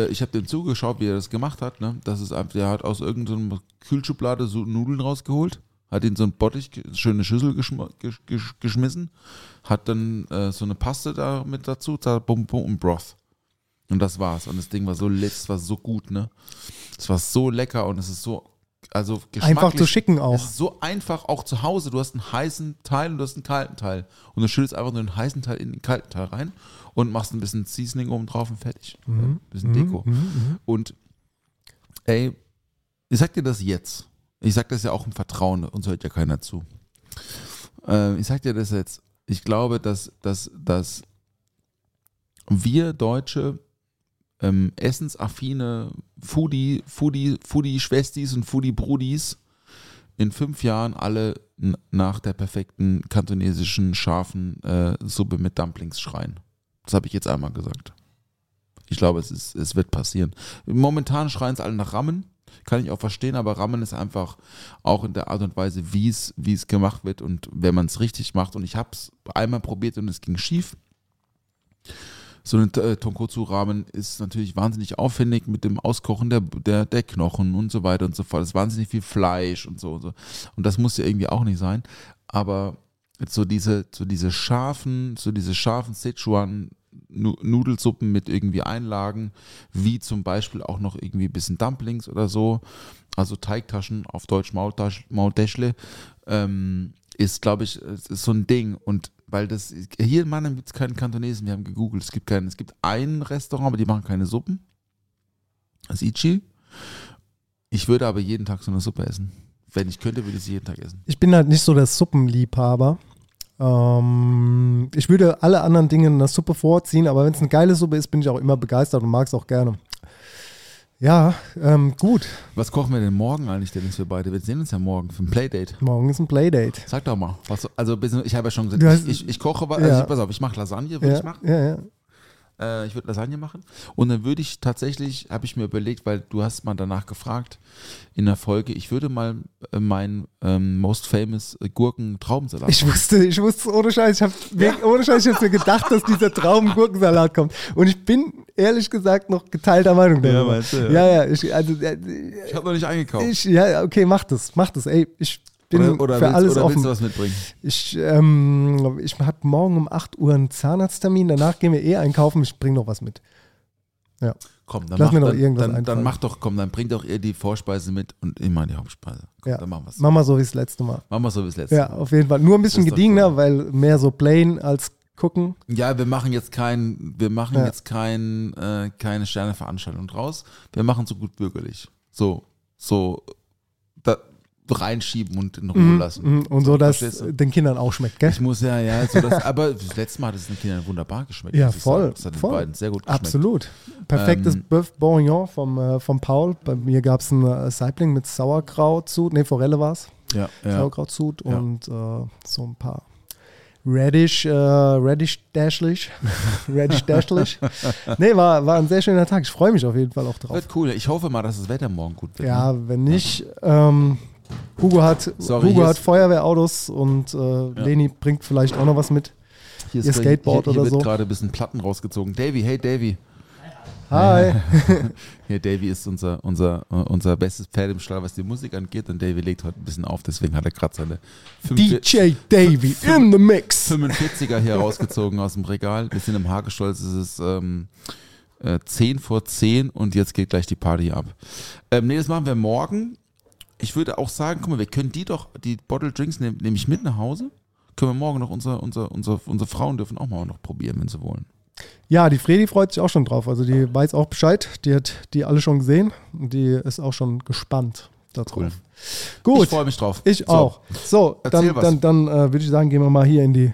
Speaker 7: Ich habe dem zugeschaut, wie er das gemacht hat. Ne? Das ist einfach, der hat aus irgendeiner Kühlschublade so Nudeln rausgeholt, hat in so einen Bottich, schöne Schüssel geschm gesch gesch geschmissen, hat dann äh, so eine Paste da mit dazu, da bum, bum und Broth. Und das war's. Und das Ding war so letzt, war so gut, ne? Es war so lecker und es ist so, also
Speaker 8: Einfach zu schicken
Speaker 7: Es
Speaker 8: auch.
Speaker 7: ist so einfach auch zu Hause. Du hast einen heißen Teil und du hast einen kalten Teil. Und du schüttest einfach nur den heißen Teil in den kalten Teil rein und machst ein bisschen Seasoning oben drauf und fertig.
Speaker 8: Mhm.
Speaker 7: Ein bisschen Deko. Und ey, ich sag dir das jetzt. Ich sag das ja auch im Vertrauen, uns hört ja keiner zu. Äh, ich sag dir das jetzt. Ich glaube, dass, dass, dass wir Deutsche ähm, essensaffine Foodie, Foodie, Foodie-Schwestis und Foodie-Brudis in fünf Jahren alle nach der perfekten kantonesischen scharfen äh, Suppe mit Dumplings schreien. Das habe ich jetzt einmal gesagt. Ich glaube, es, ist, es wird passieren. Momentan schreien es alle nach Rammen. Kann ich auch verstehen, aber Rammen ist einfach auch in der Art und Weise, wie es gemacht wird und wenn man es richtig macht. Und ich habe es einmal probiert und es ging schief. So ein äh, Tonkotsu-Ramen ist natürlich wahnsinnig aufwendig mit dem Auskochen der, der, der Knochen und so weiter und so fort. Es ist wahnsinnig viel Fleisch und so und so. Und das muss ja irgendwie auch nicht sein. Aber so diese, so diese scharfen, so diese scharfen Sichuan Nu- Nudelsuppen mit irgendwie Einlagen, wie zum Beispiel auch noch irgendwie ein bisschen Dumplings oder so, also Teigtaschen, auf Deutsch Maultäschle, ähm, ist, glaube ich, ist so ein Ding. Und weil das, hier in Mannheim gibt es keinen Kantonesen, wir haben gegoogelt, es gibt keinen, es gibt ein Restaurant, aber die machen keine Suppen. Das Ichi. Ich würde aber jeden Tag so eine Suppe essen. Wenn ich könnte, würde ich sie jeden Tag essen.
Speaker 8: Ich bin halt nicht so der Suppenliebhaber. Ähm, ich würde alle anderen Dinge in der Suppe vorziehen, aber wenn es eine geile Suppe ist, bin ich auch immer begeistert und mag es auch gerne. Ja, ähm, gut.
Speaker 7: Was kochen wir denn morgen eigentlich, Dennis, wir beide? Wir sehen uns ja morgen für ein Playdate.
Speaker 8: Morgen ist ein Playdate.
Speaker 7: Sag doch mal. Was, also, ich habe ja schon gesagt, ich, ich, ich koche, was-
Speaker 8: Ja.
Speaker 7: also, pass auf, ich mache Lasagne, würde
Speaker 8: Ja,
Speaker 7: ich machen.
Speaker 8: ja, ja.
Speaker 7: Äh, ich würde Lasagne machen. Und dann würde ich tatsächlich, habe ich mir überlegt, weil du hast mal danach gefragt in der Folge, ich würde mal äh, meinen ähm, most famous äh, Gurken-Traubensalat
Speaker 8: Ich wusste, ich wusste ohne Scheiß, ich habe ohne Scheiß, ich habe mir gedacht, dass dieser Traum-Gurkensalat kommt. Und ich bin ehrlich gesagt noch geteilter Meinung darüber.
Speaker 7: meinst du, ja.
Speaker 8: ja, ja, ich, also, äh,
Speaker 7: Ich habe noch nicht eingekauft.
Speaker 8: ich, ja, okay, mach das, mach das. Ey, ich bin
Speaker 7: oder oder,
Speaker 8: für
Speaker 7: willst,
Speaker 8: alles
Speaker 7: oder willst
Speaker 8: offen.
Speaker 7: du was mitbringen?
Speaker 8: Ich, ähm, ich habe morgen um 8 Uhr einen Zahnarzttermin, danach gehen wir eh einkaufen, ich bringe noch was mit.
Speaker 7: Komm, dann
Speaker 8: Lass
Speaker 7: mach,
Speaker 8: mir noch
Speaker 7: dann,
Speaker 8: irgendwas
Speaker 7: dann, dann mach doch, komm, dann bring doch ihr die Vorspeise mit und immer die Hauptspeise. Komm,
Speaker 8: Ja.
Speaker 7: dann machen wir es.
Speaker 8: Mach mal so wie das letzte Mal.
Speaker 7: Machen wir so wie das letzte
Speaker 8: Ja,
Speaker 7: Mal.
Speaker 8: auf jeden Fall. Nur ein bisschen gediegener,
Speaker 7: cool.
Speaker 8: weil mehr so plain als gucken.
Speaker 7: Ja, wir machen jetzt kein, wir machen
Speaker 8: Ja.
Speaker 7: jetzt kein, äh, keine Sterneveranstaltung draus. Wir machen so gut bürgerlich. So, so reinschieben und in Ruhe
Speaker 8: Mhm,
Speaker 7: lassen.
Speaker 8: mhm. Und so, dass
Speaker 7: verstehst du?
Speaker 8: den Kindern auch schmeckt, gell?
Speaker 7: Ich muss ja, ja, so das, aber das letzte Mal hat es den Kindern wunderbar geschmeckt.
Speaker 8: Ja, voll.
Speaker 7: Das hat den
Speaker 8: voll.
Speaker 7: beiden sehr gut geschmeckt.
Speaker 8: Absolut. Perfektes
Speaker 7: Ähm,
Speaker 8: Bœuf Bourguignon vom, äh, vom Paul. Bei mir gab es ein äh, Saibling mit Sauerkrautsud. Ne, Forelle war es.
Speaker 7: Ja, ja.
Speaker 8: Sauerkrautsud
Speaker 7: Ja.
Speaker 8: und äh, so ein paar Radish, äh, Radish Dashlich. Radish Dashlich. nee, war, war ein sehr schöner Tag. Ich freue mich auf jeden Fall auch drauf.
Speaker 7: Wird cool. Ich hoffe mal, dass das Wetter morgen gut wird.
Speaker 8: Ja,
Speaker 7: ne?
Speaker 8: wenn nicht, ähm, Hugo hat,
Speaker 7: Sorry,
Speaker 8: Hugo
Speaker 7: hier
Speaker 8: hat Feuerwehrautos und äh, Leni bringt vielleicht auch noch was mit.
Speaker 7: Hier,
Speaker 8: ihr
Speaker 7: ist-
Speaker 8: Skateboard
Speaker 7: hier, hier
Speaker 8: oder
Speaker 7: wird
Speaker 8: so.
Speaker 7: gerade ein bisschen Platten rausgezogen. Davy, hey Davy.
Speaker 8: Hi.
Speaker 7: Hier, Davy ist unser, unser, äh, unser bestes Pferd im Stall, was die Musik angeht. Und Davy legt heute ein bisschen auf, deswegen hat er gerade seine 45
Speaker 8: DJ Davy in the mix.
Speaker 7: 45er hier rausgezogen aus dem Regal. Wir sind im Hagestolz, es ist ähm, äh, 10 vor 10 und jetzt geht gleich die Party ab. Ähm, nee, das machen wir morgen. Ich würde auch sagen, guck mal, wir können die doch, die Bottle Drinks nehm, nehme ich mit nach Hause. Können wir morgen noch, unsere, unsere, unsere, unsere Frauen dürfen auch mal noch probieren, wenn sie wollen.
Speaker 8: Ja, die Fredi freut sich auch schon drauf. Also die weiß auch Bescheid. Die hat die alle schon gesehen und die ist auch schon gespannt darauf.
Speaker 7: Cool.
Speaker 8: Gut.
Speaker 7: Ich freue mich drauf.
Speaker 8: Ich
Speaker 7: So.
Speaker 8: auch. So,
Speaker 7: Erzähl
Speaker 8: dann,
Speaker 7: was.
Speaker 8: dann, dann äh, würde ich sagen, gehen wir mal hier in die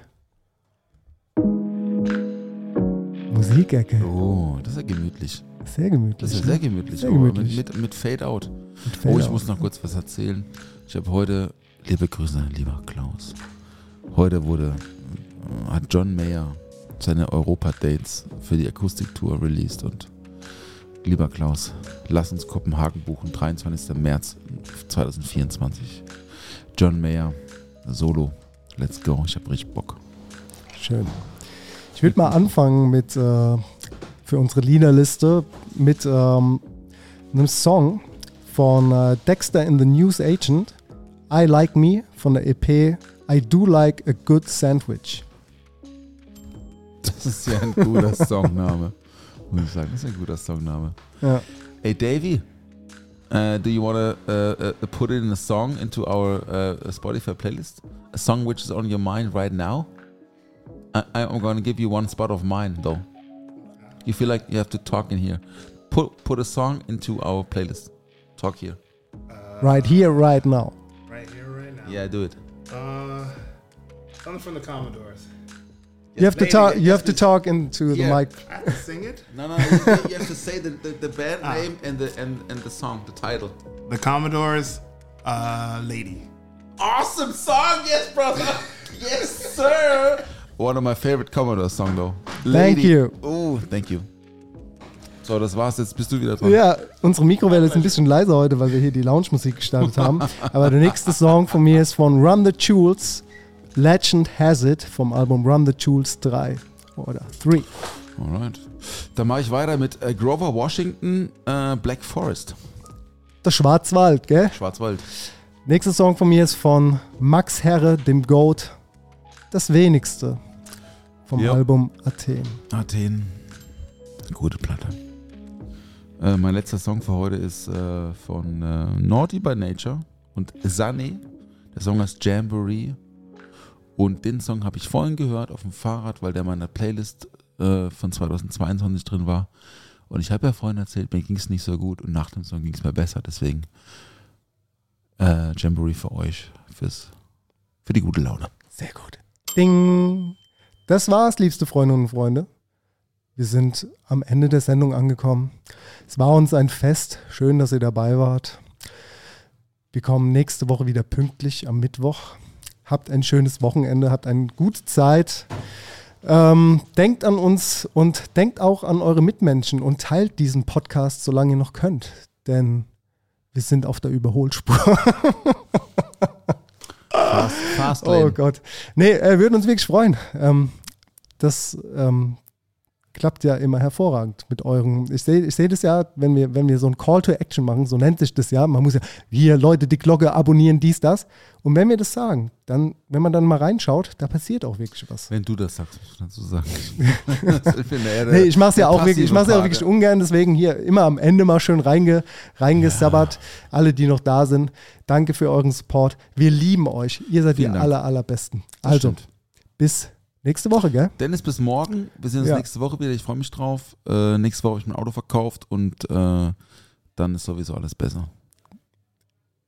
Speaker 8: Musikecke.
Speaker 7: Oh, das ist ja gemütlich.
Speaker 8: Sehr gemütlich.
Speaker 7: Das ist ja
Speaker 8: ne?
Speaker 7: sehr gemütlich.
Speaker 8: Sehr
Speaker 7: oh,
Speaker 8: gemütlich.
Speaker 7: Mit, mit, mit Fade Out. Oh, ich muss noch kurz was erzählen. Ich habe heute, liebe Grüße, lieber Klaus. Heute wurde, äh, hat John Mayer seine Europa-Dates für die Akustiktour released und lieber Klaus, lass uns Kopenhagen buchen, 23. März 2024. John Mayer, Solo, let's go, ich habe richtig Bock.
Speaker 8: Schön. Ich würde mal anfangen mit äh, für unsere Liederliste mit ähm, einem Song von äh, Dexter in the News Agent. I Like Me von der EP I Do Like a Good Sandwich.
Speaker 7: Das ist ja ein guter Songname. Muss ich sagen, das ist ein guter Songname.
Speaker 8: Ja.
Speaker 7: Hey Davey, uh, do you want to uh, uh, put in a song into our uh, Spotify playlist? A song which is on your mind right now? I, I'm going to give you one spot of mine though. You feel like you have to talk in here. Put put a song into our playlist. Talk here.
Speaker 8: Right here, right now.
Speaker 5: Right here, right now.
Speaker 7: Yeah, do it.
Speaker 5: Uh, something from the Commodores.
Speaker 8: You have to
Speaker 5: Maybe
Speaker 8: talk.
Speaker 5: they
Speaker 8: You have to talk into the
Speaker 7: Yeah.
Speaker 8: mic.
Speaker 5: I have to sing it.
Speaker 7: No, no, you, you have to say the, the, the band
Speaker 5: Ah.
Speaker 7: name and the and, and the song, the title.
Speaker 5: The Commodores, uh, Lady.
Speaker 7: Awesome song, yes, brother. yes, sir. One of my favorite Commodores song though.
Speaker 8: Thank you.
Speaker 7: Oh, thank you. So, das war's. Jetzt bist du wieder dran.
Speaker 8: Ja, unsere Mikrowelle ist ein bisschen leiser heute, weil wir hier die Lounge-Musik gestartet haben. Aber der nächste Song von mir ist von Run the Jewels. Legend Has It vom Album Run the Jewels 3 oder 3.
Speaker 7: Alright. Dann mache ich weiter mit äh, Grover Washington, äh, Black Forest,
Speaker 8: Der Schwarzwald, gell?
Speaker 7: Schwarzwald.
Speaker 8: Nächster Song von mir ist von Max Herre, dem Goat. Das wenigste vom
Speaker 7: Ja.
Speaker 8: Album Athen.
Speaker 7: Athen. Gute Platte. Äh, mein letzter Song für heute ist äh, von äh, Naughty by Nature und Sunny. Der Song heißt Jamboree. Und den Song habe ich vorhin gehört auf dem Fahrrad, weil der in meiner Playlist äh, von 2022 drin war. Und ich habe ja vorhin erzählt, mir ging es nicht so gut und nach dem Song ging es mir besser. Deswegen äh, Jamboree für euch, fürs, für die gute Laune.
Speaker 8: Sehr gut. Ding. Das war's, liebste Freundinnen und Freunde. Wir sind am Ende der Sendung angekommen. Es war uns ein Fest. Schön, dass ihr dabei wart. Wir kommen nächste Woche wieder pünktlich am Mittwoch. Habt ein schönes Wochenende, habt eine gute Zeit. Ähm, denkt an uns und denkt auch an eure Mitmenschen und teilt diesen Podcast, solange ihr noch könnt. Denn wir sind auf der Überholspur.
Speaker 7: Fast, fast
Speaker 8: Oh Gott. Nee, äh, würden uns wirklich freuen. Ähm, das ähm, klappt ja immer hervorragend mit euren. Ich sehe ich seh das ja, wenn wir, wenn wir so ein Call to Action machen, so nennt sich das ja. Man muss ja, hier Leute, die Glocke abonnieren, dies, das. Und wenn wir das sagen, dann, wenn man dann mal reinschaut, da passiert auch wirklich was.
Speaker 7: Wenn du das sagst, muss ich dazu sagen.
Speaker 8: Nee, ich mache es ja auch wirklich, ich mache ja auch wirklich ungern, deswegen hier immer am Ende mal schön reinge, reingesabbert. Alle, die noch da sind, danke für euren Support. Wir lieben euch. Ihr seid
Speaker 7: Vielen
Speaker 8: die
Speaker 7: Dank.
Speaker 8: aller, allerbesten.
Speaker 7: Das
Speaker 8: Also,
Speaker 7: stimmt.
Speaker 8: bis nächste Woche, gell?
Speaker 7: Dennis, bis morgen. Wir sehen uns
Speaker 8: Ja.
Speaker 7: nächste Woche wieder. Ich freue mich drauf. Äh, nächste Woche habe ich mein Auto verkauft und äh, dann ist sowieso alles besser.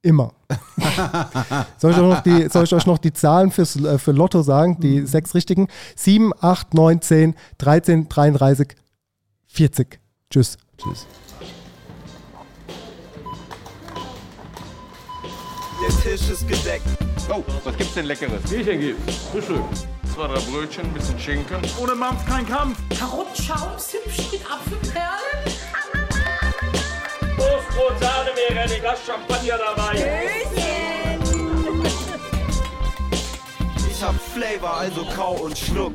Speaker 8: Immer. soll, ich euch noch die, soll ich euch noch die Zahlen fürs, äh, für Lotto sagen? Die sechs richtigen? 7, 8, 9, 10, 13, 33, 40. Tschüss.
Speaker 7: Tschüss.
Speaker 6: Der Tisch ist gedeckt.
Speaker 9: Oh, was gibt's denn Leckeres? Bierchen gibt's. Frühstück. Zwei, drei Brötchen, ein bisschen Schinken. Ohne Mampf kein Kampf.
Speaker 10: Karottenschaums hübsch mit Apfelperlen.
Speaker 9: Toastbrot, Sahne ein Glas Champagner dabei.
Speaker 6: Ich hab Flavor, also kau und schluck.